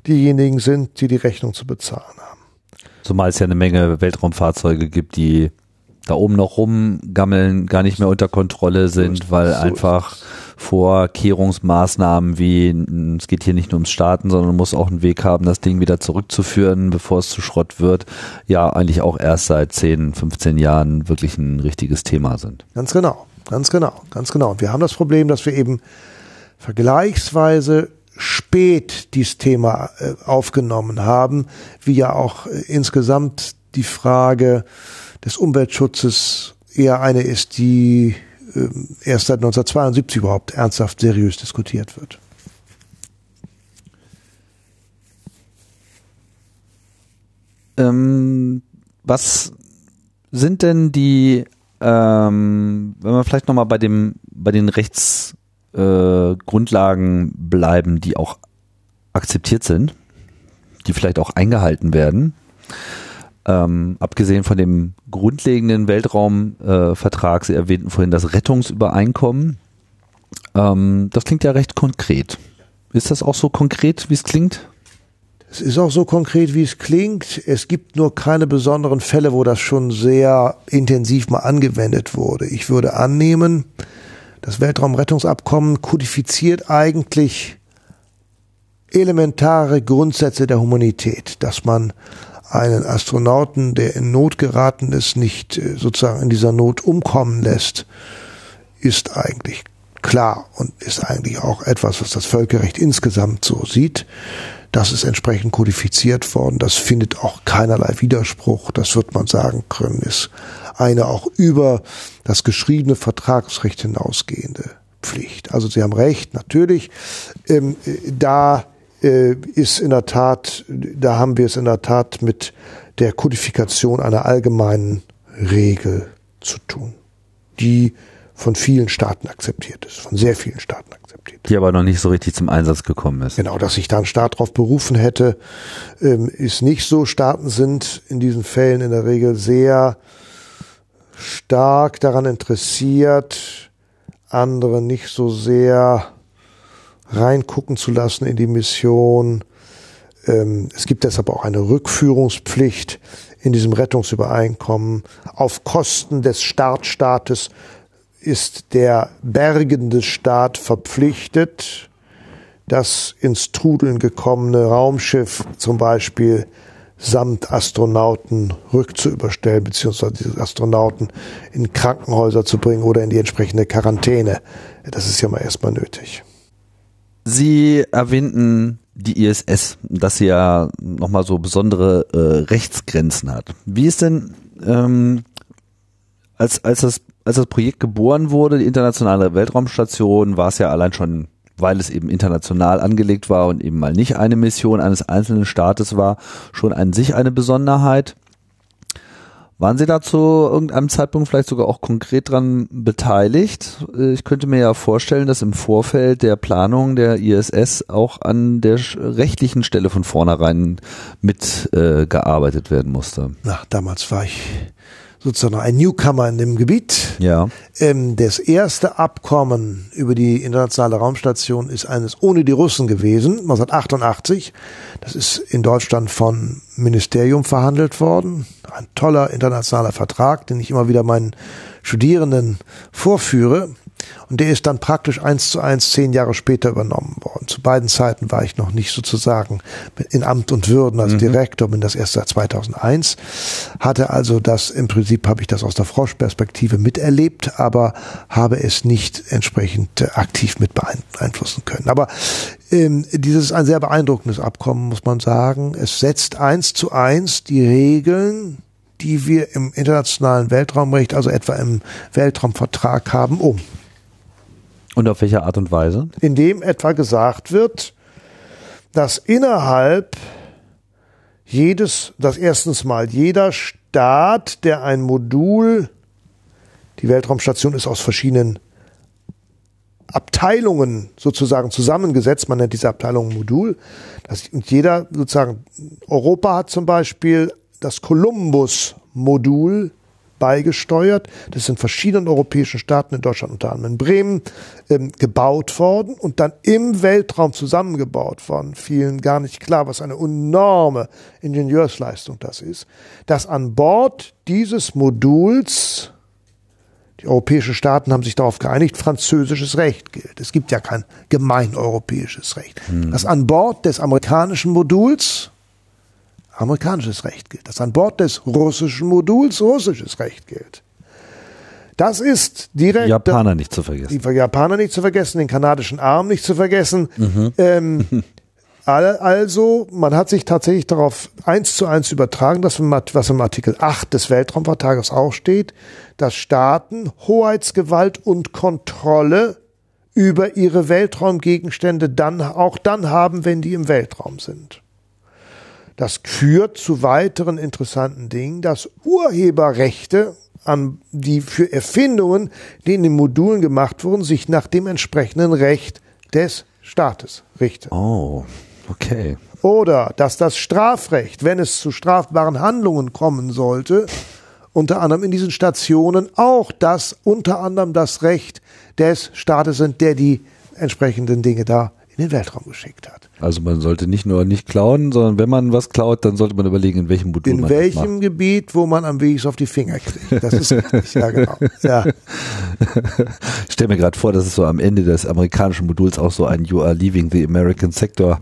diejenigen sind, die die Rechnung zu bezahlen haben. Zumal es ja eine Menge Weltraumfahrzeuge gibt, die da oben noch rumgammeln, gar nicht mehr unter Kontrolle sind, weil so einfach Vorkehrungsmaßnahmen wie es geht hier nicht nur ums Starten, sondern man muss auch einen Weg haben, das Ding wieder zurückzuführen, bevor es zu Schrott wird, ja eigentlich auch erst seit 10, 15 Jahren wirklich ein richtiges Thema sind. Ganz genau, ganz genau, ganz genau. Wir haben das Problem, dass wir eben vergleichsweise spät dieses Thema äh, aufgenommen haben, wie ja auch äh, insgesamt die Frage des Umweltschutzes eher eine ist, die äh, erst seit 1972 überhaupt ernsthaft seriös diskutiert wird. Ähm, was sind denn die, ähm, wenn wir vielleicht nochmal bei dem, bei den Rechtsgrundlagen äh, bleiben, die auch akzeptiert sind, die vielleicht auch eingehalten werden? Ähm, abgesehen von dem grundlegenden Weltraumvertrag, äh, Sie erwähnten vorhin das Rettungsübereinkommen. Ähm, das klingt ja recht konkret. Ist das auch so konkret, wie es klingt? Es ist auch so konkret, wie es klingt. Es gibt nur keine besonderen Fälle, wo das schon sehr intensiv mal angewendet wurde. Ich würde annehmen, das Weltraumrettungsabkommen kodifiziert eigentlich elementare Grundsätze der Humanität, dass man einen Astronauten, der in Not geraten ist, nicht äh, sozusagen in dieser Not umkommen lässt, ist eigentlich klar und ist eigentlich auch etwas, was das Völkerrecht insgesamt so sieht. Das ist entsprechend kodifiziert worden. Das findet auch keinerlei Widerspruch. Das wird man sagen können, ist eine auch über das geschriebene Vertragsrecht hinausgehende Pflicht. Also Sie haben recht, natürlich. Ähm, da äh, ist in der Tat, da haben wir es in der Tat mit der Kodifikation einer allgemeinen Regel zu tun, die von vielen Staaten akzeptiert ist, von sehr vielen Staaten akzeptiert. Die aber noch nicht so richtig zum Einsatz gekommen ist. Genau, dass sich da ein Staat darauf berufen hätte, ähm, ist nicht so. Staaten sind in diesen Fällen in der Regel sehr stark daran interessiert, andere nicht so sehr reingucken zu lassen in die Mission. Ähm, es gibt deshalb auch eine Rückführungspflicht in diesem Rettungsübereinkommen. Auf Kosten des Startstaates ist der bergende Staat verpflichtet, das ins Trudeln gekommene Raumschiff zum Beispiel samt Astronauten rückzuüberstellen, beziehungsweise diese Astronauten in Krankenhäuser zu bringen oder in die entsprechende Quarantäne. Das ist ja mal erstmal nötig. Sie erwähnten die ISS, dass sie ja nochmal so besondere äh, Rechtsgrenzen hat. Wie ist denn, ähm, als, als, das, als das Projekt geboren wurde, die internationale Weltraumstation, war es ja allein schon, weil es eben international angelegt war und eben mal nicht eine Mission eines einzelnen Staates war, schon an sich eine Besonderheit. Waren Sie da zu irgendeinem Zeitpunkt vielleicht sogar auch konkret dran beteiligt? Äh, ich könnte mir ja vorstellen, dass im Vorfeld der Planung der ISS auch an der rechtlichen Stelle von vornherein mitgearbeitet äh, werden musste. Na, damals war ich sozusagen ein Newcomer in dem Gebiet. Ja. Ähm, das erste Abkommen über die internationale Raumstation ist eines ohne die Russen gewesen, 1988. Das ist in Deutschland von Ministerium verhandelt worden. Ein toller internationaler Vertrag, den ich immer wieder meinen Studierenden vorführe. Und der ist dann praktisch eins zu eins zehn Jahre später übernommen worden. Zu beiden Zeiten war ich noch nicht sozusagen in Amt und Würden als mhm. Direktor, bin das erst seit 2001. Hatte also das, im Prinzip habe ich das aus der Froschperspektive miterlebt, aber habe es nicht entsprechend äh, aktiv mit beeinflussen können. Aber ähm, dieses ist ein sehr beeindruckendes Abkommen, muss man sagen. Es setzt eins zu eins die Regeln die wir im internationalen Weltraumrecht, also etwa im Weltraumvertrag haben, um. Und auf welche Art und Weise? Indem etwa gesagt wird, dass innerhalb jedes, dass erstens mal jeder Staat, der ein Modul, die Weltraumstation ist aus verschiedenen Abteilungen sozusagen zusammengesetzt, man nennt diese Abteilung Modul, dass, jeder sozusagen, Europa hat zum Beispiel das Columbus-Modul beigesteuert. Das ist in verschiedenen europäischen Staaten, in Deutschland unter anderem in Bremen, ähm, gebaut worden und dann im Weltraum zusammengebaut worden. Vielen gar nicht klar, was eine enorme Ingenieursleistung das ist, dass an Bord dieses Moduls Die europäischen Staaten haben sich darauf geeinigt, französisches Recht gilt. Es gibt ja kein gemeineuropäisches Recht. Hm. Das an Bord des amerikanischen Moduls amerikanisches Recht gilt. Das an Bord des russischen Moduls russisches Recht gilt. Das ist direkt. Die Japaner nicht zu vergessen. Die Japaner nicht zu vergessen, den kanadischen Arm nicht zu vergessen. Mhm. Ähm, also, man hat sich tatsächlich darauf eins zu eins übertragen, dass was im Artikel 8 des Weltraumvertrages auch steht, dass Staaten Hoheitsgewalt und Kontrolle über ihre Weltraumgegenstände dann auch dann haben, wenn die im Weltraum sind. Das führt zu weiteren interessanten Dingen, dass Urheberrechte an die für Erfindungen, die in den Modulen gemacht wurden, sich nach dem entsprechenden Recht des Staates richten. Oh, okay. Oder dass das Strafrecht, wenn es zu strafbaren Handlungen kommen sollte, unter anderem in diesen Stationen auch das, unter anderem das Recht des Staates sind, der die entsprechenden Dinge da in den Weltraum geschickt hat. Also man sollte nicht nur nicht klauen, sondern wenn man was klaut, dann sollte man überlegen, in welchem Modul in man welchem das macht. Gebiet, wo man am wenigsten auf die Finger kriegt. Das ist richtig, ja genau. Ja. Ich stelle mir gerade vor, dass es so am Ende des amerikanischen Moduls auch so ein You are leaving the American Sector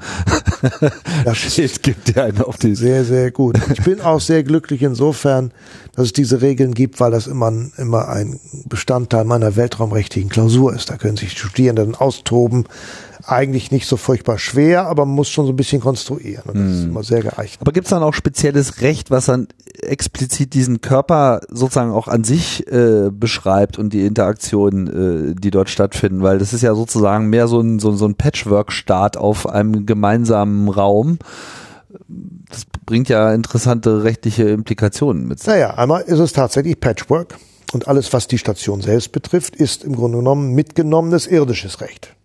Schild gibt, der einen auf die Sehr, sehr gut. Ich bin auch sehr glücklich insofern, dass es diese Regeln gibt, weil das immer, immer ein Bestandteil meiner weltraumrechtlichen Klausur ist. Da können sich Studierende dann austoben eigentlich nicht so furchtbar schwer, aber man muss schon so ein bisschen konstruieren. Und das ist hm. immer sehr geeicht. Aber gibt es dann auch spezielles Recht, was dann explizit diesen Körper sozusagen auch an sich äh, beschreibt und die Interaktionen, äh, die dort stattfinden? Weil das ist ja sozusagen mehr so ein, so, so ein Patchwork-Start auf einem gemeinsamen Raum. Das bringt ja interessante rechtliche Implikationen mit sich. Naja, einmal ist es tatsächlich Patchwork. Und alles, was die Station selbst betrifft, ist im Grunde genommen mitgenommenes irdisches Recht.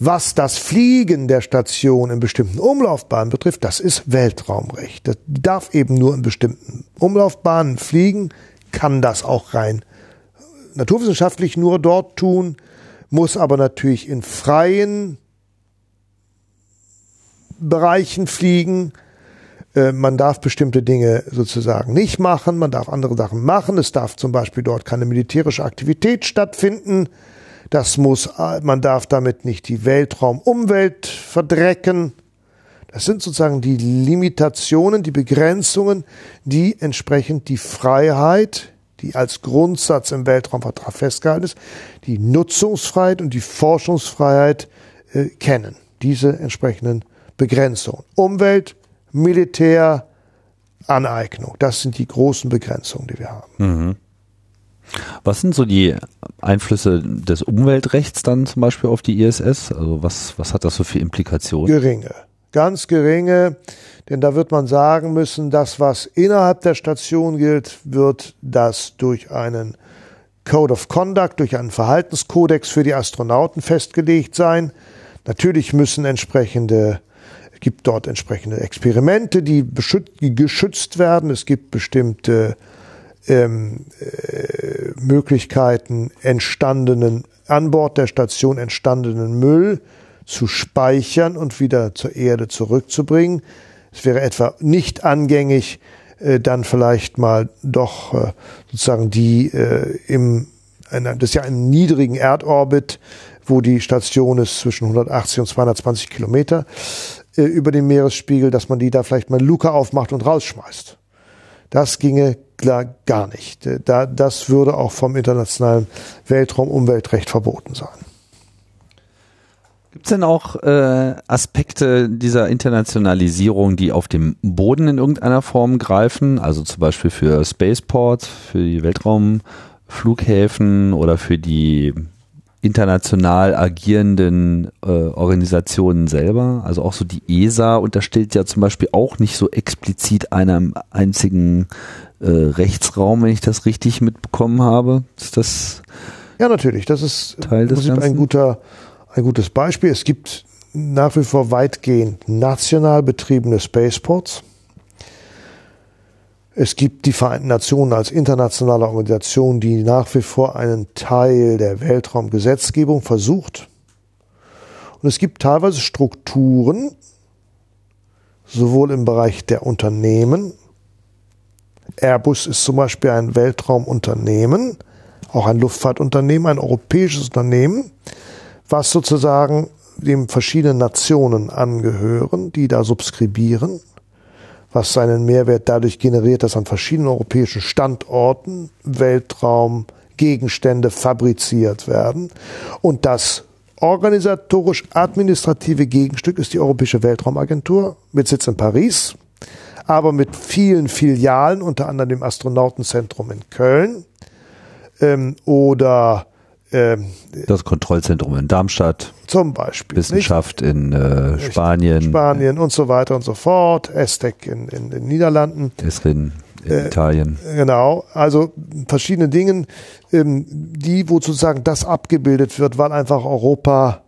Was das Fliegen der Station in bestimmten Umlaufbahnen betrifft, das ist Weltraumrecht. Das darf eben nur in bestimmten Umlaufbahnen fliegen, kann das auch rein naturwissenschaftlich nur dort tun, muss aber natürlich in freien Bereichen fliegen. Äh, man darf bestimmte Dinge sozusagen nicht machen, man darf andere Sachen machen. Es darf zum Beispiel dort keine militärische Aktivität stattfinden. Das muss, man darf damit nicht die Weltraumumwelt verdrecken. Das sind sozusagen die Limitationen, die Begrenzungen, die entsprechend die Freiheit, die als Grundsatz im Weltraumvertrag festgehalten ist, die Nutzungsfreiheit und die Forschungsfreiheit äh, kennen. Diese entsprechenden Begrenzungen. Umwelt, Militär, Aneignung. Das sind die großen Begrenzungen, die wir haben. Mhm. Was sind so die Einflüsse des Umweltrechts dann zum Beispiel auf die ISS? Also was, was hat das so für Implikationen? Geringe, ganz geringe, denn da wird man sagen müssen, das, was innerhalb der Station gilt, wird das durch einen Code of Conduct, durch einen Verhaltenskodex für die Astronauten festgelegt sein. Natürlich müssen entsprechende gibt dort entsprechende Experimente, die, die geschützt werden. Es gibt bestimmte ähm, äh, Möglichkeiten, entstandenen, an Bord der Station entstandenen Müll zu speichern und wieder zur Erde zurückzubringen. Es wäre etwa nicht angängig, äh, dann vielleicht mal doch äh, sozusagen die äh, im, einer, das ist ja ein niedrigen Erdorbit, wo die Station ist zwischen 180 und 220 Kilometer äh, über dem Meeresspiegel, dass man die da vielleicht mal Luke aufmacht und rausschmeißt. Das ginge klar gar nicht. Da, das würde auch vom internationalen Weltraumumweltrecht verboten sein. Gibt es denn auch äh, Aspekte dieser Internationalisierung, die auf dem Boden in irgendeiner Form greifen? Also zum Beispiel für Spaceports, für die Weltraumflughäfen oder für die international agierenden äh, Organisationen selber. Also auch so die ESA unterstellt ja zum Beispiel auch nicht so explizit einem einzigen äh, Rechtsraum, wenn ich das richtig mitbekommen habe. Ist das ja natürlich. Das ist Teil des Ganzen? ein guter ein gutes Beispiel. Es gibt nach wie vor weitgehend national betriebene Spaceports. Es gibt die Vereinten Nationen als internationale Organisation, die nach wie vor einen Teil der Weltraumgesetzgebung versucht. Und es gibt teilweise Strukturen, sowohl im Bereich der Unternehmen, Airbus ist zum Beispiel ein Weltraumunternehmen, auch ein Luftfahrtunternehmen, ein europäisches Unternehmen, was sozusagen dem verschiedenen Nationen angehören, die da subskribieren, was seinen Mehrwert dadurch generiert, dass an verschiedenen europäischen Standorten Weltraum Gegenstände fabriziert werden. Und das organisatorisch administrative Gegenstück ist die Europäische Weltraumagentur mit Sitz in Paris, aber mit vielen Filialen, unter anderem dem Astronautenzentrum in Köln ähm, oder ähm, das Kontrollzentrum in Darmstadt. Zum Beispiel. Wissenschaft nicht? in äh, Spanien. Spanien und so weiter und so fort. ESTEC in, in den Niederlanden. Esrin in äh, Italien. Genau, also verschiedene Dinge, ähm, die, wo sozusagen das abgebildet wird, weil einfach Europa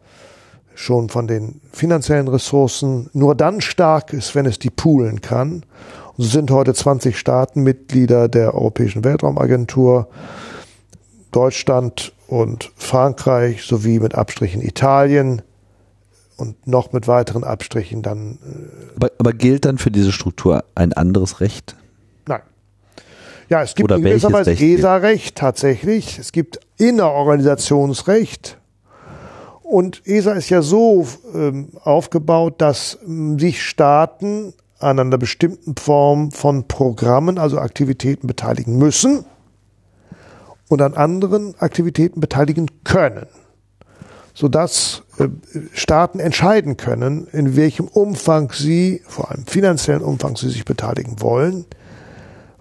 schon von den finanziellen Ressourcen nur dann stark ist, wenn es die poolen kann. Und so sind heute 20 Staaten Mitglieder der Europäischen Weltraumagentur. Deutschland und Frankreich sowie mit Abstrichen Italien und noch mit weiteren Abstrichen dann. Äh aber, aber gilt dann für diese Struktur ein anderes Recht? Nein. Ja, es gibt Oder in gewisser Weise ESA-Recht tatsächlich. Es gibt Innerorganisationsrecht. Und ESA ist ja so ähm, aufgebaut, dass ähm, sich Staaten an einer bestimmten Form von Programmen, also Aktivitäten beteiligen müssen und an anderen Aktivitäten beteiligen können, sodass äh, Staaten entscheiden können, in welchem Umfang sie, vor allem finanziellen Umfang, sie sich beteiligen wollen,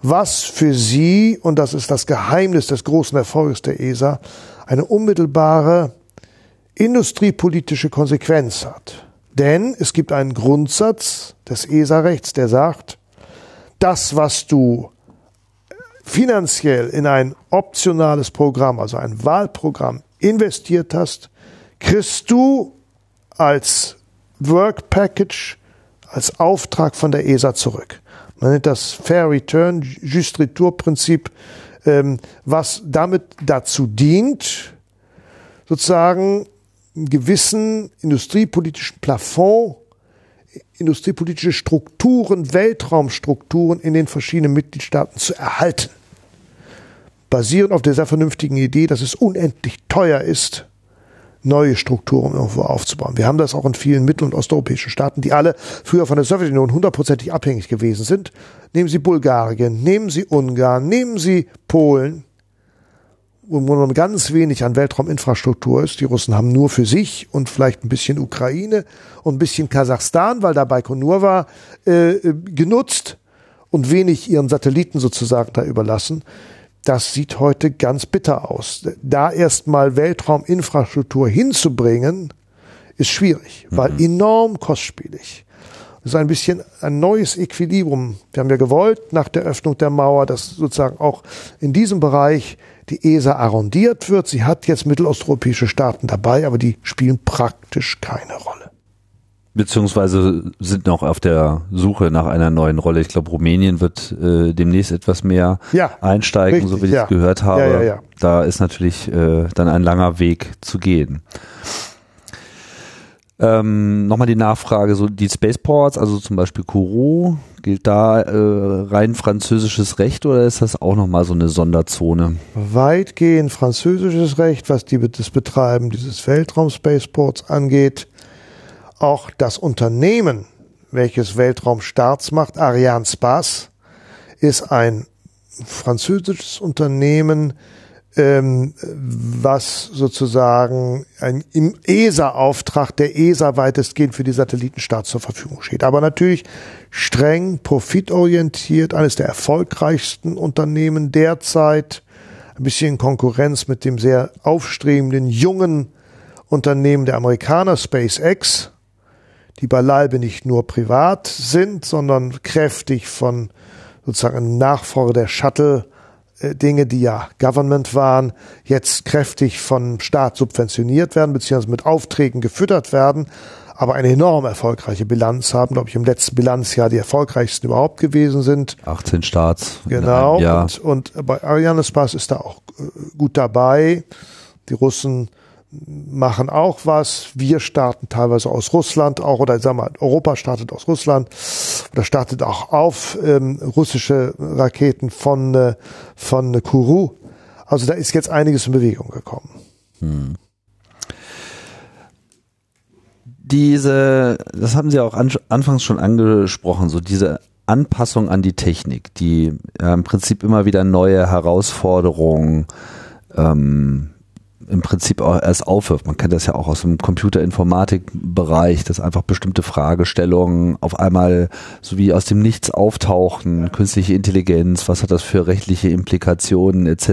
was für sie, und das ist das Geheimnis des großen Erfolges der ESA, eine unmittelbare industriepolitische Konsequenz hat. Denn es gibt einen Grundsatz des ESA-Rechts, der sagt, das, was du finanziell in ein optionales Programm, also ein Wahlprogramm investiert hast, kriegst du als Work Package, als Auftrag von der ESA zurück. Man nennt das Fair Return, Just Retour Prinzip, ähm, was damit dazu dient, sozusagen einen gewissen industriepolitischen Plafond industriepolitische Strukturen, Weltraumstrukturen in den verschiedenen Mitgliedstaaten zu erhalten. Basierend auf der sehr vernünftigen Idee, dass es unendlich teuer ist, neue Strukturen irgendwo aufzubauen. Wir haben das auch in vielen mittel- und osteuropäischen Staaten, die alle früher von der Sowjetunion hundertprozentig abhängig gewesen sind. Nehmen Sie Bulgarien, nehmen Sie Ungarn, nehmen Sie Polen wo man ganz wenig an Weltrauminfrastruktur ist. Die Russen haben nur für sich und vielleicht ein bisschen Ukraine und ein bisschen Kasachstan, weil da Baikonur war, äh, genutzt und wenig ihren Satelliten sozusagen da überlassen. Das sieht heute ganz bitter aus. Da erstmal Weltrauminfrastruktur hinzubringen, ist schwierig, weil mhm. enorm kostspielig. Das ist ein bisschen ein neues Equilibrium. Wir haben ja gewollt, nach der Öffnung der Mauer, dass sozusagen auch in diesem Bereich die ESA arrondiert wird. Sie hat jetzt mittelosteuropäische Staaten dabei, aber die spielen praktisch keine Rolle. Beziehungsweise sind noch auf der Suche nach einer neuen Rolle. Ich glaube, Rumänien wird äh, demnächst etwas mehr ja, einsteigen, richtig, so wie ich ja. es gehört habe. Ja, da ist natürlich äh, dann ein langer Weg zu gehen. Ähm, Nochmal die Nachfrage, so die Spaceports, also zum Beispiel Kourou, gilt da äh, rein französisches Recht oder ist das auch nochmal so eine Sonderzone? Weitgehend französisches Recht, was die, das Betreiben dieses Weltraum-Spaceports angeht. Auch das Unternehmen, welches Weltraumstarts macht, Ariane Space, ist ein französisches Unternehmen, ähm, was sozusagen ein, im ESA-Auftrag der ESA weitestgehend für die Satellitenstart zur Verfügung steht. Aber natürlich streng profitorientiert, eines der erfolgreichsten Unternehmen derzeit, ein bisschen Konkurrenz mit dem sehr aufstrebenden jungen Unternehmen der Amerikaner SpaceX, die beileibe nicht nur privat sind, sondern kräftig von sozusagen Nachfolger der Shuttle Dinge, die ja Government waren, jetzt kräftig vom Staat subventioniert werden, beziehungsweise mit Aufträgen gefüttert werden, aber eine enorm erfolgreiche Bilanz haben, glaube ich, im letzten Bilanzjahr die erfolgreichsten überhaupt gewesen sind. 18 Starts. Genau. Und, und bei Ariane Space ist da auch äh, gut dabei. Die Russen machen auch was. Wir starten teilweise aus Russland auch, oder sagen wir, Europa startet aus Russland oder startet auch auf ähm, russische Raketen von, äh, von Kourou. Also da ist jetzt einiges in Bewegung gekommen. Hm. Diese, das haben Sie auch an, anfangs schon angesprochen, so diese Anpassung an die Technik, die ja, im Prinzip immer wieder neue Herausforderungen ähm, im Prinzip auch erst aufwirft. Man kennt das ja auch aus dem Computerinformatik-Bereich, dass einfach bestimmte Fragestellungen auf einmal so wie aus dem Nichts auftauchen, künstliche Intelligenz, was hat das für rechtliche Implikationen etc.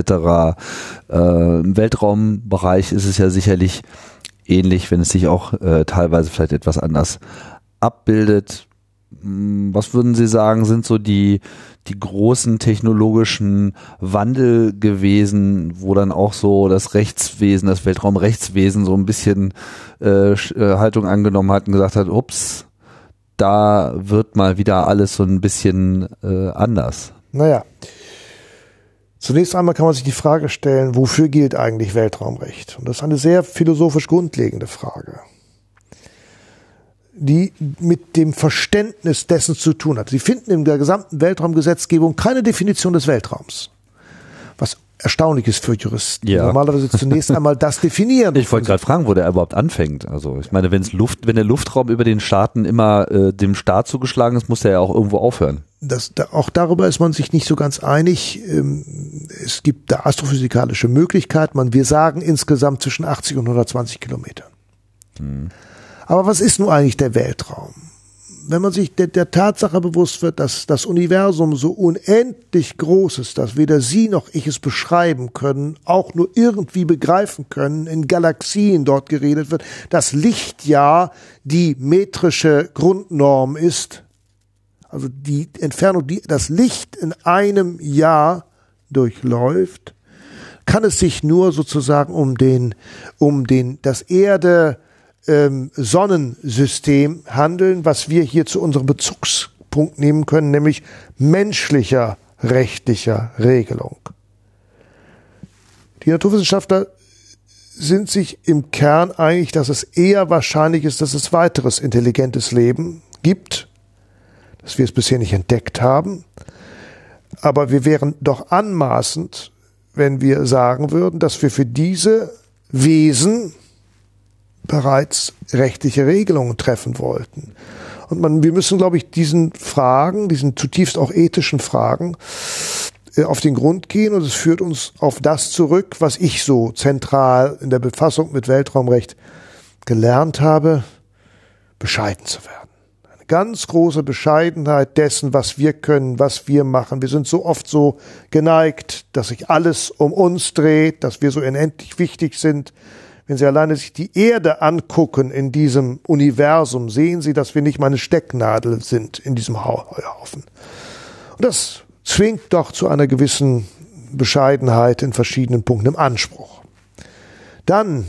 Äh, Im Weltraumbereich ist es ja sicherlich ähnlich, wenn es sich auch äh, teilweise vielleicht etwas anders abbildet. Hm, was würden Sie sagen, sind so die, die großen technologischen Wandel gewesen, wo dann auch so das Rechtswesen, das Weltraumrechtswesen so ein bisschen äh, äh, Haltung angenommen hat und gesagt hat, ups, da wird mal wieder alles so ein bisschen äh, anders. Naja. Zunächst einmal kann man sich die Frage stellen, wofür gilt eigentlich Weltraumrecht? Und das ist eine sehr philosophisch grundlegende Frage die mit dem Verständnis dessen zu tun hat. Sie finden in der gesamten Weltraumgesetzgebung keine Definition des Weltraums. Was erstaunlich ist für Juristen. Ja. Normalerweise zunächst einmal das definieren. Ich wollte gerade fragen, wo der überhaupt anfängt. Also ich meine, wenn es Luft, wenn der Luftraum über den Staaten immer äh, dem Staat zugeschlagen ist, muss der ja auch irgendwo aufhören. Das, da, auch darüber ist man sich nicht so ganz einig. Ähm, es gibt da astrophysikalische Möglichkeiten. Man, wir sagen insgesamt zwischen 80 und 120 Kilometern. Hm. Aber was ist nun eigentlich der Weltraum? Wenn man sich der, der, Tatsache bewusst wird, dass das Universum so unendlich groß ist, dass weder Sie noch ich es beschreiben können, auch nur irgendwie begreifen können, in Galaxien dort geredet wird, dass Lichtjahr die metrische Grundnorm ist, also die Entfernung, die das Licht in einem Jahr durchläuft, kann es sich nur sozusagen um den, um den, das Erde, ähm, Sonnensystem handeln, was wir hier zu unserem Bezugspunkt nehmen können, nämlich menschlicher rechtlicher Regelung. Die Naturwissenschaftler sind sich im Kern einig, dass es eher wahrscheinlich ist, dass es weiteres intelligentes Leben gibt, dass wir es bisher nicht entdeckt haben. Aber wir wären doch anmaßend, wenn wir sagen würden, dass wir für diese Wesen bereits rechtliche Regelungen treffen wollten. Und man, wir müssen, glaube ich, diesen Fragen, diesen zutiefst auch ethischen Fragen, äh, auf den Grund gehen und es führt uns auf das zurück, was ich so zentral in der Befassung mit Weltraumrecht gelernt habe, bescheiden zu werden. Eine ganz große Bescheidenheit dessen, was wir können, was wir machen. Wir sind so oft so geneigt, dass sich alles um uns dreht, dass wir so unendlich wichtig sind, wenn Sie alleine sich die Erde angucken in diesem Universum, sehen Sie, dass wir nicht mal eine Stecknadel sind in diesem Haufen. Und das zwingt doch zu einer gewissen Bescheidenheit in verschiedenen Punkten im Anspruch. Dann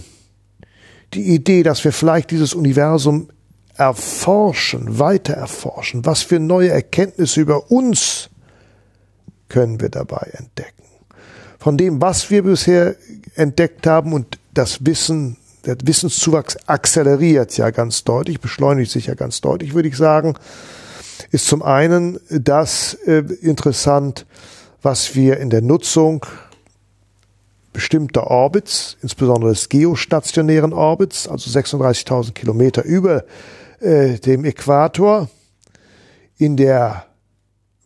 die Idee, dass wir vielleicht dieses Universum erforschen, weiter erforschen. Was für neue Erkenntnisse über uns können wir dabei entdecken? Von dem, was wir bisher entdeckt haben und das Wissen, der Wissenszuwachs akzeleriert ja ganz deutlich, beschleunigt sich ja ganz deutlich, würde ich sagen, ist zum einen das äh, interessant, was wir in der Nutzung bestimmter Orbits, insbesondere des geostationären Orbits, also 36.000 Kilometer über äh, dem Äquator, in der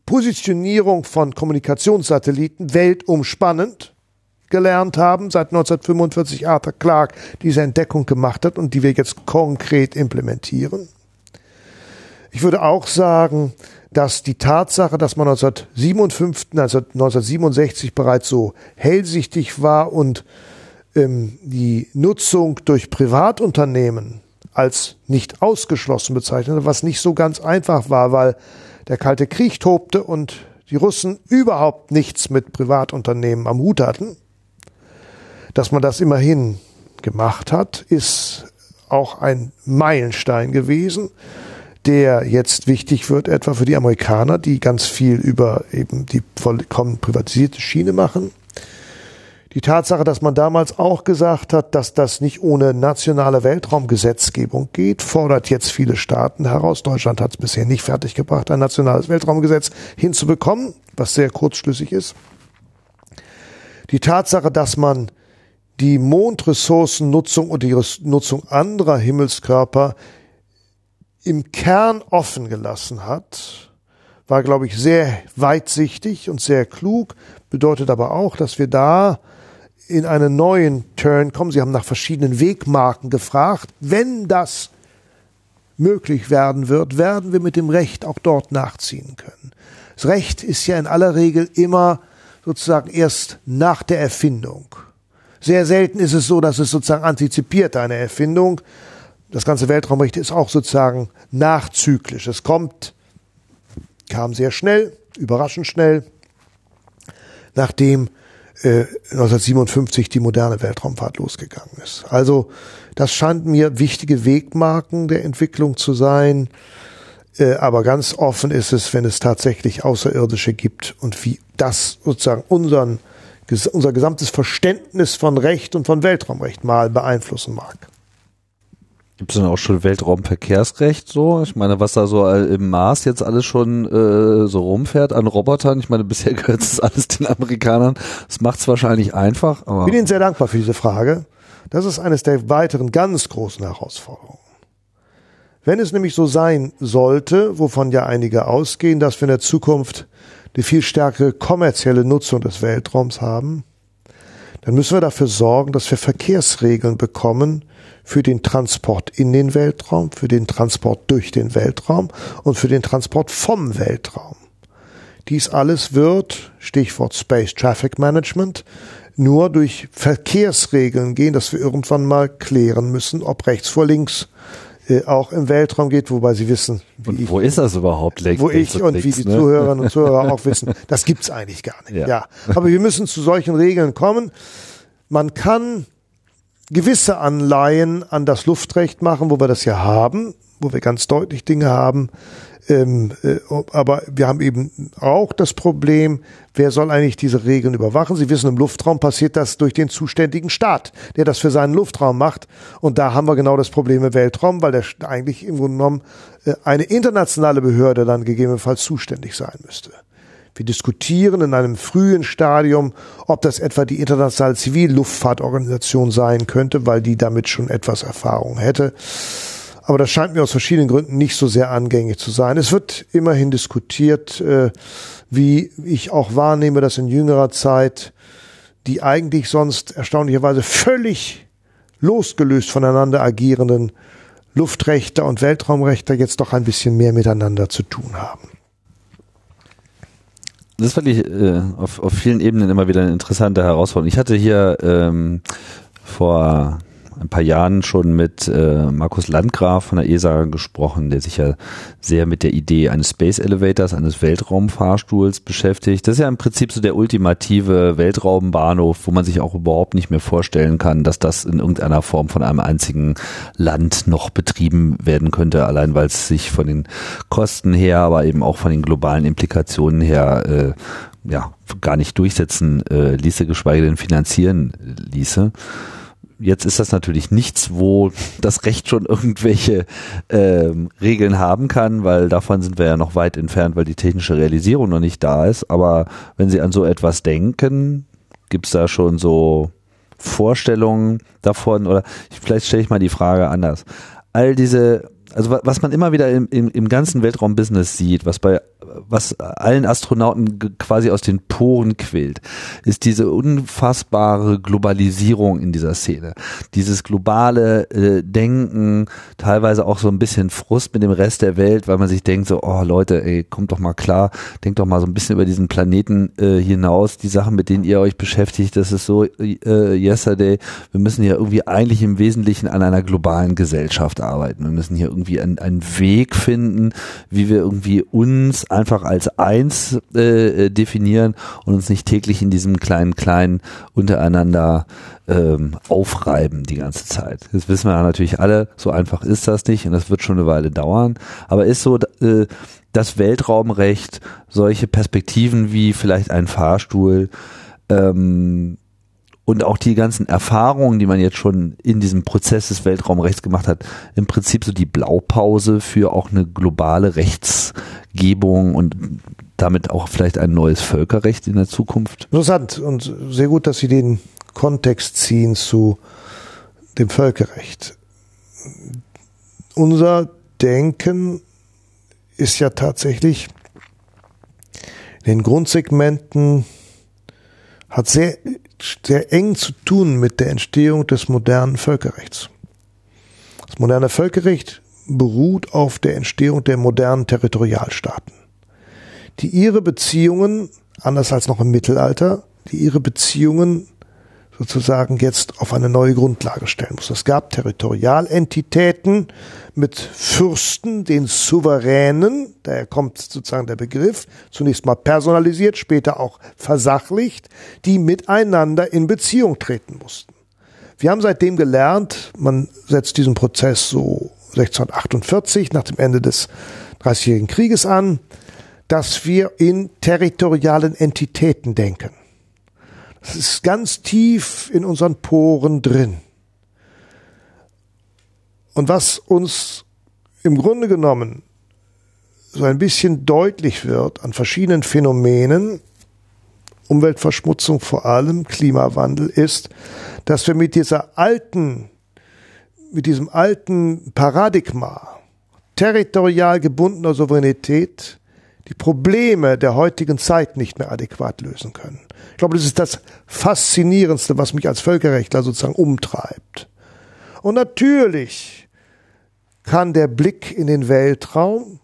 Positionierung von Kommunikationssatelliten weltumspannend gelernt haben, seit 1945 Arthur Clarke diese Entdeckung gemacht hat und die wir jetzt konkret implementieren. Ich würde auch sagen, dass die Tatsache, dass man 1957, also 1967 bereits so hellsichtig war und ähm, die Nutzung durch Privatunternehmen als nicht ausgeschlossen bezeichnete, was nicht so ganz einfach war, weil der Kalte Krieg tobte und die Russen überhaupt nichts mit Privatunternehmen am Hut hatten. Dass man das immerhin gemacht hat, ist auch ein Meilenstein gewesen, der jetzt wichtig wird, etwa für die Amerikaner, die ganz viel über eben die vollkommen privatisierte Schiene machen. Die Tatsache, dass man damals auch gesagt hat, dass das nicht ohne nationale Weltraumgesetzgebung geht, fordert jetzt viele Staaten heraus. Deutschland hat es bisher nicht fertiggebracht, ein nationales Weltraumgesetz hinzubekommen, was sehr kurzschlüssig ist. Die Tatsache, dass man die Mondressourcennutzung und die Nutzung anderer Himmelskörper im Kern offen gelassen hat, war, glaube ich, sehr weitsichtig und sehr klug, bedeutet aber auch, dass wir da in einen neuen Turn kommen. Sie haben nach verschiedenen Wegmarken gefragt. Wenn das möglich werden wird, werden wir mit dem Recht auch dort nachziehen können. Das Recht ist ja in aller Regel immer sozusagen erst nach der Erfindung. Sehr selten ist es so, dass es sozusagen antizipiert eine Erfindung. Das ganze Weltraumrecht ist auch sozusagen nachzyklisch. Es kommt, kam sehr schnell, überraschend schnell, nachdem äh, 1957 die moderne Weltraumfahrt losgegangen ist. Also das scheint mir wichtige Wegmarken der Entwicklung zu sein. Äh, aber ganz offen ist es, wenn es tatsächlich Außerirdische gibt und wie das sozusagen unseren, unser gesamtes Verständnis von Recht und von Weltraumrecht mal beeinflussen mag. Gibt es denn auch schon Weltraumverkehrsrecht so? Ich meine, was da so im Mars jetzt alles schon äh, so rumfährt an Robotern. Ich meine, bisher gehört es alles den Amerikanern. Das macht es wahrscheinlich einfach. Ich bin Ihnen sehr dankbar für diese Frage. Das ist eines der weiteren ganz großen Herausforderungen. Wenn es nämlich so sein sollte, wovon ja einige ausgehen, dass wir in der Zukunft eine viel stärkere kommerzielle Nutzung des Weltraums haben, dann müssen wir dafür sorgen, dass wir Verkehrsregeln bekommen für den Transport in den Weltraum, für den Transport durch den Weltraum und für den Transport vom Weltraum. Dies alles wird, Stichwort Space Traffic Management, nur durch Verkehrsregeln gehen, dass wir irgendwann mal klären müssen, ob rechts vor links äh, auch im Weltraum geht, wobei Sie wissen, wie ich, wo ist das überhaupt? Links, wo ich und links, wie die ne? Zuhörerinnen und Zuhörer auch wissen, das gibt's eigentlich gar nicht. Ja. ja, aber wir müssen zu solchen Regeln kommen. Man kann gewisse Anleihen an das Luftrecht machen, wo wir das ja haben, wo wir ganz deutlich Dinge haben, ähm, äh, aber wir haben eben auch das Problem, wer soll eigentlich diese Regeln überwachen? Sie wissen, im Luftraum passiert das durch den zuständigen Staat, der das für seinen Luftraum macht. Und da haben wir genau das Problem im Weltraum, weil der eigentlich im Grunde genommen äh, eine internationale Behörde dann gegebenenfalls zuständig sein müsste. Wir diskutieren in einem frühen Stadium, ob das etwa die internationale Zivilluftfahrtorganisation sein könnte, weil die damit schon etwas Erfahrung hätte. Aber das scheint mir aus verschiedenen Gründen nicht so sehr angängig zu sein. Es wird immerhin diskutiert, äh, wie ich auch wahrnehme, dass in jüngerer Zeit die eigentlich sonst erstaunlicherweise völlig losgelöst voneinander agierenden Luftrechter und Weltraumrechter jetzt doch ein bisschen mehr miteinander zu tun haben. Das fand ich äh, auf, auf vielen Ebenen immer wieder eine interessante Herausforderung. Ich hatte hier ähm, vor ein paar Jahren schon mit äh, Markus Landgraf von der ESA gesprochen, der sich ja sehr mit der Idee eines Space Elevators, eines Weltraumfahrstuhls beschäftigt. Das ist ja im Prinzip so der ultimative Weltraumbahnhof, wo man sich auch überhaupt nicht mehr vorstellen kann, dass das in irgendeiner Form von einem einzigen Land noch betrieben werden könnte, allein weil es sich von den Kosten her, aber eben auch von den globalen Implikationen her äh, ja, gar nicht durchsetzen äh, ließe, geschweige denn finanzieren ließe. Jetzt ist das natürlich nichts, wo das Recht schon irgendwelche ähm, Regeln haben kann, weil davon sind wir ja noch weit entfernt, weil die technische Realisierung noch nicht da ist. Aber wenn Sie an so etwas denken, gibt es da schon so Vorstellungen davon oder vielleicht stelle ich mal die Frage anders. All diese also was man immer wieder im, im, im ganzen Weltraumbusiness sieht, was bei was allen Astronauten quasi aus den Poren quillt, ist diese unfassbare Globalisierung in dieser Szene. Dieses globale äh, Denken, teilweise auch so ein bisschen Frust mit dem Rest der Welt, weil man sich denkt so, oh Leute, ey, kommt doch mal klar, denkt doch mal so ein bisschen über diesen Planeten äh, hinaus, die Sachen, mit denen ihr euch beschäftigt, das ist so äh, yesterday, wir müssen hier irgendwie eigentlich im Wesentlichen an einer globalen Gesellschaft arbeiten. Wir müssen hier irgendwie einen, einen Weg finden, wie wir irgendwie uns einfach als eins äh, definieren und uns nicht täglich in diesem kleinen kleinen untereinander ähm, aufreiben die ganze Zeit. Das wissen wir ja natürlich alle, so einfach ist das nicht und das wird schon eine Weile dauern. Aber ist so äh, das Weltraumrecht solche Perspektiven wie vielleicht ein Fahrstuhl ähm, und auch die ganzen Erfahrungen, die man jetzt schon in diesem Prozess des Weltraumrechts gemacht hat, im Prinzip so die Blaupause für auch eine globale Rechtsgebung und damit auch vielleicht ein neues Völkerrecht in der Zukunft? Interessant und sehr gut, dass Sie den Kontext ziehen zu dem Völkerrecht. Unser Denken ist ja tatsächlich in den Grundsegmenten hat sehr, sehr eng zu tun mit der Entstehung des modernen Völkerrechts. Das moderne Völkerrecht beruht auf der Entstehung der modernen Territorialstaaten, die ihre Beziehungen, anders als noch im Mittelalter, die ihre Beziehungen sozusagen jetzt auf eine neue Grundlage stellen muss. Es gab Territorialentitäten mit Fürsten, den Souveränen, daher kommt sozusagen der Begriff, zunächst mal personalisiert, später auch versachlicht, die miteinander in Beziehung treten mussten. Wir haben seitdem gelernt, man setzt diesen Prozess so 1648 nach dem Ende des Dreißigjährigen Krieges an, dass wir in territorialen Entitäten denken. Das ist ganz tief in unseren Poren drin. Und was uns im Grunde genommen so ein bisschen deutlich wird an verschiedenen Phänomenen, Umweltverschmutzung vor allem, Klimawandel, ist, dass wir mit dieser alten, mit diesem alten Paradigma territorial gebundener Souveränität die Probleme der heutigen Zeit nicht mehr adäquat lösen können. Ich glaube, das ist das Faszinierendste, was mich als Völkerrechtler sozusagen umtreibt. Und natürlich kann der Blick in den Weltraum,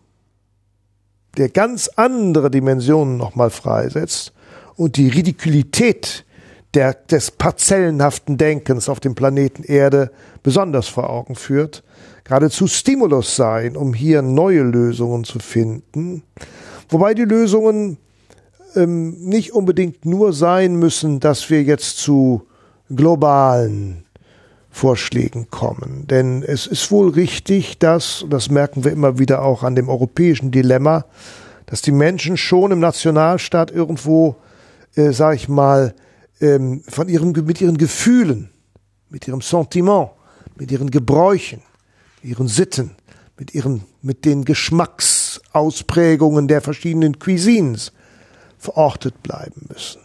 der ganz andere Dimensionen nochmal freisetzt und die Ridikulität der, des parzellenhaften Denkens auf dem Planeten Erde besonders vor Augen führt, geradezu Stimulus sein, um hier neue Lösungen zu finden. Wobei die Lösungen ähm, nicht unbedingt nur sein müssen, dass wir jetzt zu globalen Vorschlägen kommen. Denn es ist wohl richtig, dass, das merken wir immer wieder auch an dem europäischen Dilemma, dass die Menschen schon im Nationalstaat irgendwo, äh, sag ich mal, ähm, von ihrem, mit ihren Gefühlen, mit ihrem Sentiment, mit ihren Gebräuchen, ihren Sitten, mit ihren, mit den Geschmacksausprägungen der verschiedenen Cuisines verortet bleiben müssen.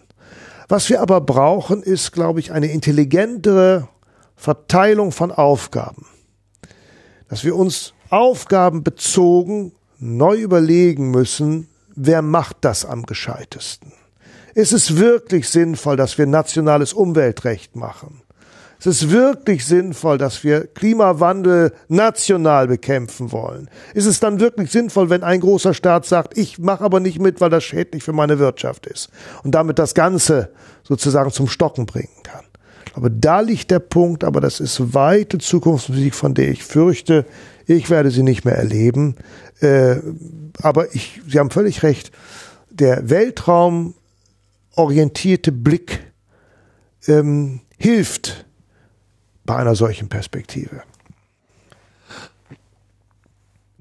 Was wir aber brauchen, ist, glaube ich, eine intelligentere Verteilung von Aufgaben. Dass wir uns Aufgaben bezogen neu überlegen müssen, wer macht das am gescheitesten. Ist es wirklich sinnvoll, dass wir nationales Umweltrecht machen? Es ist wirklich sinnvoll, dass wir Klimawandel national bekämpfen wollen. Ist es dann wirklich sinnvoll, wenn ein großer Staat sagt, ich mache aber nicht mit, weil das schädlich für meine Wirtschaft ist und damit das Ganze sozusagen zum Stocken bringen kann? Aber da liegt der Punkt, aber das ist weite Zukunftsmusik, von der ich fürchte, ich werde sie nicht mehr erleben. Äh, aber ich, Sie haben völlig recht, der weltraumorientierte Blick ähm, hilft bei einer solchen Perspektive.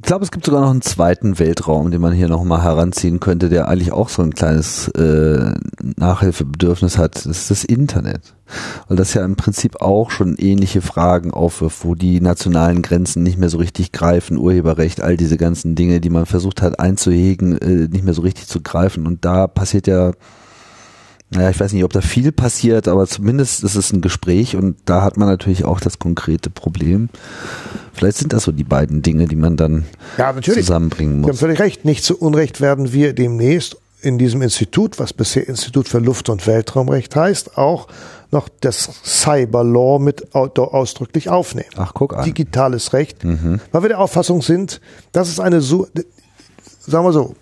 Ich glaube, es gibt sogar noch einen zweiten Weltraum, den man hier nochmal heranziehen könnte, der eigentlich auch so ein kleines äh, Nachhilfebedürfnis hat. Das ist das Internet. Weil das ja im Prinzip auch schon ähnliche Fragen aufwirft, wo die nationalen Grenzen nicht mehr so richtig greifen, Urheberrecht, all diese ganzen Dinge, die man versucht hat einzuhegen, äh, nicht mehr so richtig zu greifen. Und da passiert ja naja, ich weiß nicht, ob da viel passiert, aber zumindest ist es ein Gespräch und da hat man natürlich auch das konkrete Problem. Vielleicht sind das so die beiden Dinge, die man dann ja, zusammenbringen muss. Sie haben völlig recht. Nicht zu Unrecht werden wir demnächst in diesem Institut, was bisher Institut für Luft- und Weltraumrecht heißt, auch noch das Cyber Law mit ausdrücklich aufnehmen. Ach, guck an. Digitales Recht. Mhm. Weil wir der Auffassung sind, dass es eine so, sagen wir so,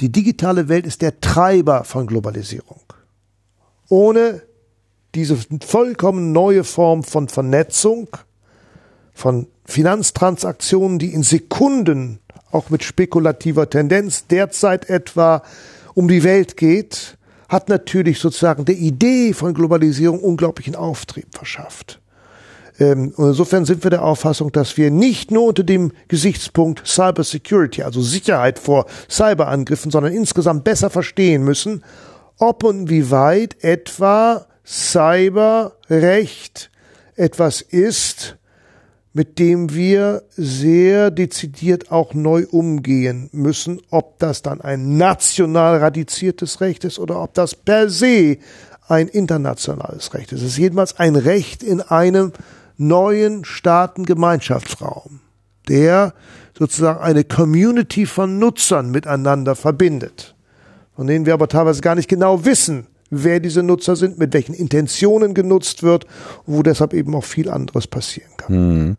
die digitale Welt ist der Treiber von Globalisierung ohne diese vollkommen neue Form von Vernetzung, von Finanztransaktionen, die in Sekunden auch mit spekulativer Tendenz derzeit etwa um die Welt geht, hat natürlich sozusagen der Idee von Globalisierung unglaublichen Auftrieb verschafft. Ähm, insofern sind wir der Auffassung, dass wir nicht nur unter dem Gesichtspunkt Cyber Security, also Sicherheit vor Cyberangriffen, sondern insgesamt besser verstehen müssen, ob und wie weit etwa Cyberrecht etwas ist, mit dem wir sehr dezidiert auch neu umgehen müssen, ob das dann ein national radiziertes Recht ist oder ob das per se ein internationales Recht ist. Es ist jedenfalls ein Recht in einem neuen Staatengemeinschaftsraum, der sozusagen eine Community von Nutzern miteinander verbindet, von denen wir aber teilweise gar nicht genau wissen, wer diese Nutzer sind, mit welchen Intentionen genutzt wird, wo deshalb eben auch viel anderes passieren kann. Hm.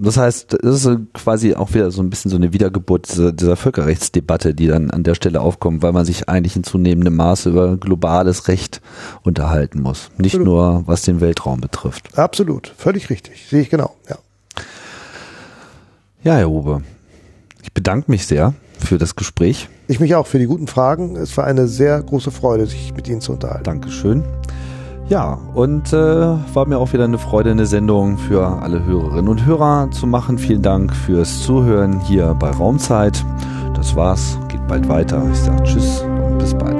Das heißt, das ist quasi auch wieder so ein bisschen so eine Wiedergeburt dieser, dieser, Völkerrechtsdebatte, die dann an der Stelle aufkommt, weil man sich eigentlich in zunehmendem Maße über globales Recht unterhalten muss. Nicht Absolut. nur was den Weltraum betrifft. Absolut, völlig richtig. Sehe ich genau, ja. Ja, Herr Uwe, ich bedanke mich sehr für das Gespräch. Ich mich auch für die guten Fragen. Es war eine sehr große Freude, sich mit Ihnen zu unterhalten. Dankeschön. Ja, und äh, war mir auch wieder eine Freude, eine Sendung für alle Hörerinnen und Hörer zu machen. Vielen Dank fürs Zuhören hier bei Raumzeit. Das war's, geht bald weiter. Ich sage Tschüss und bis bald.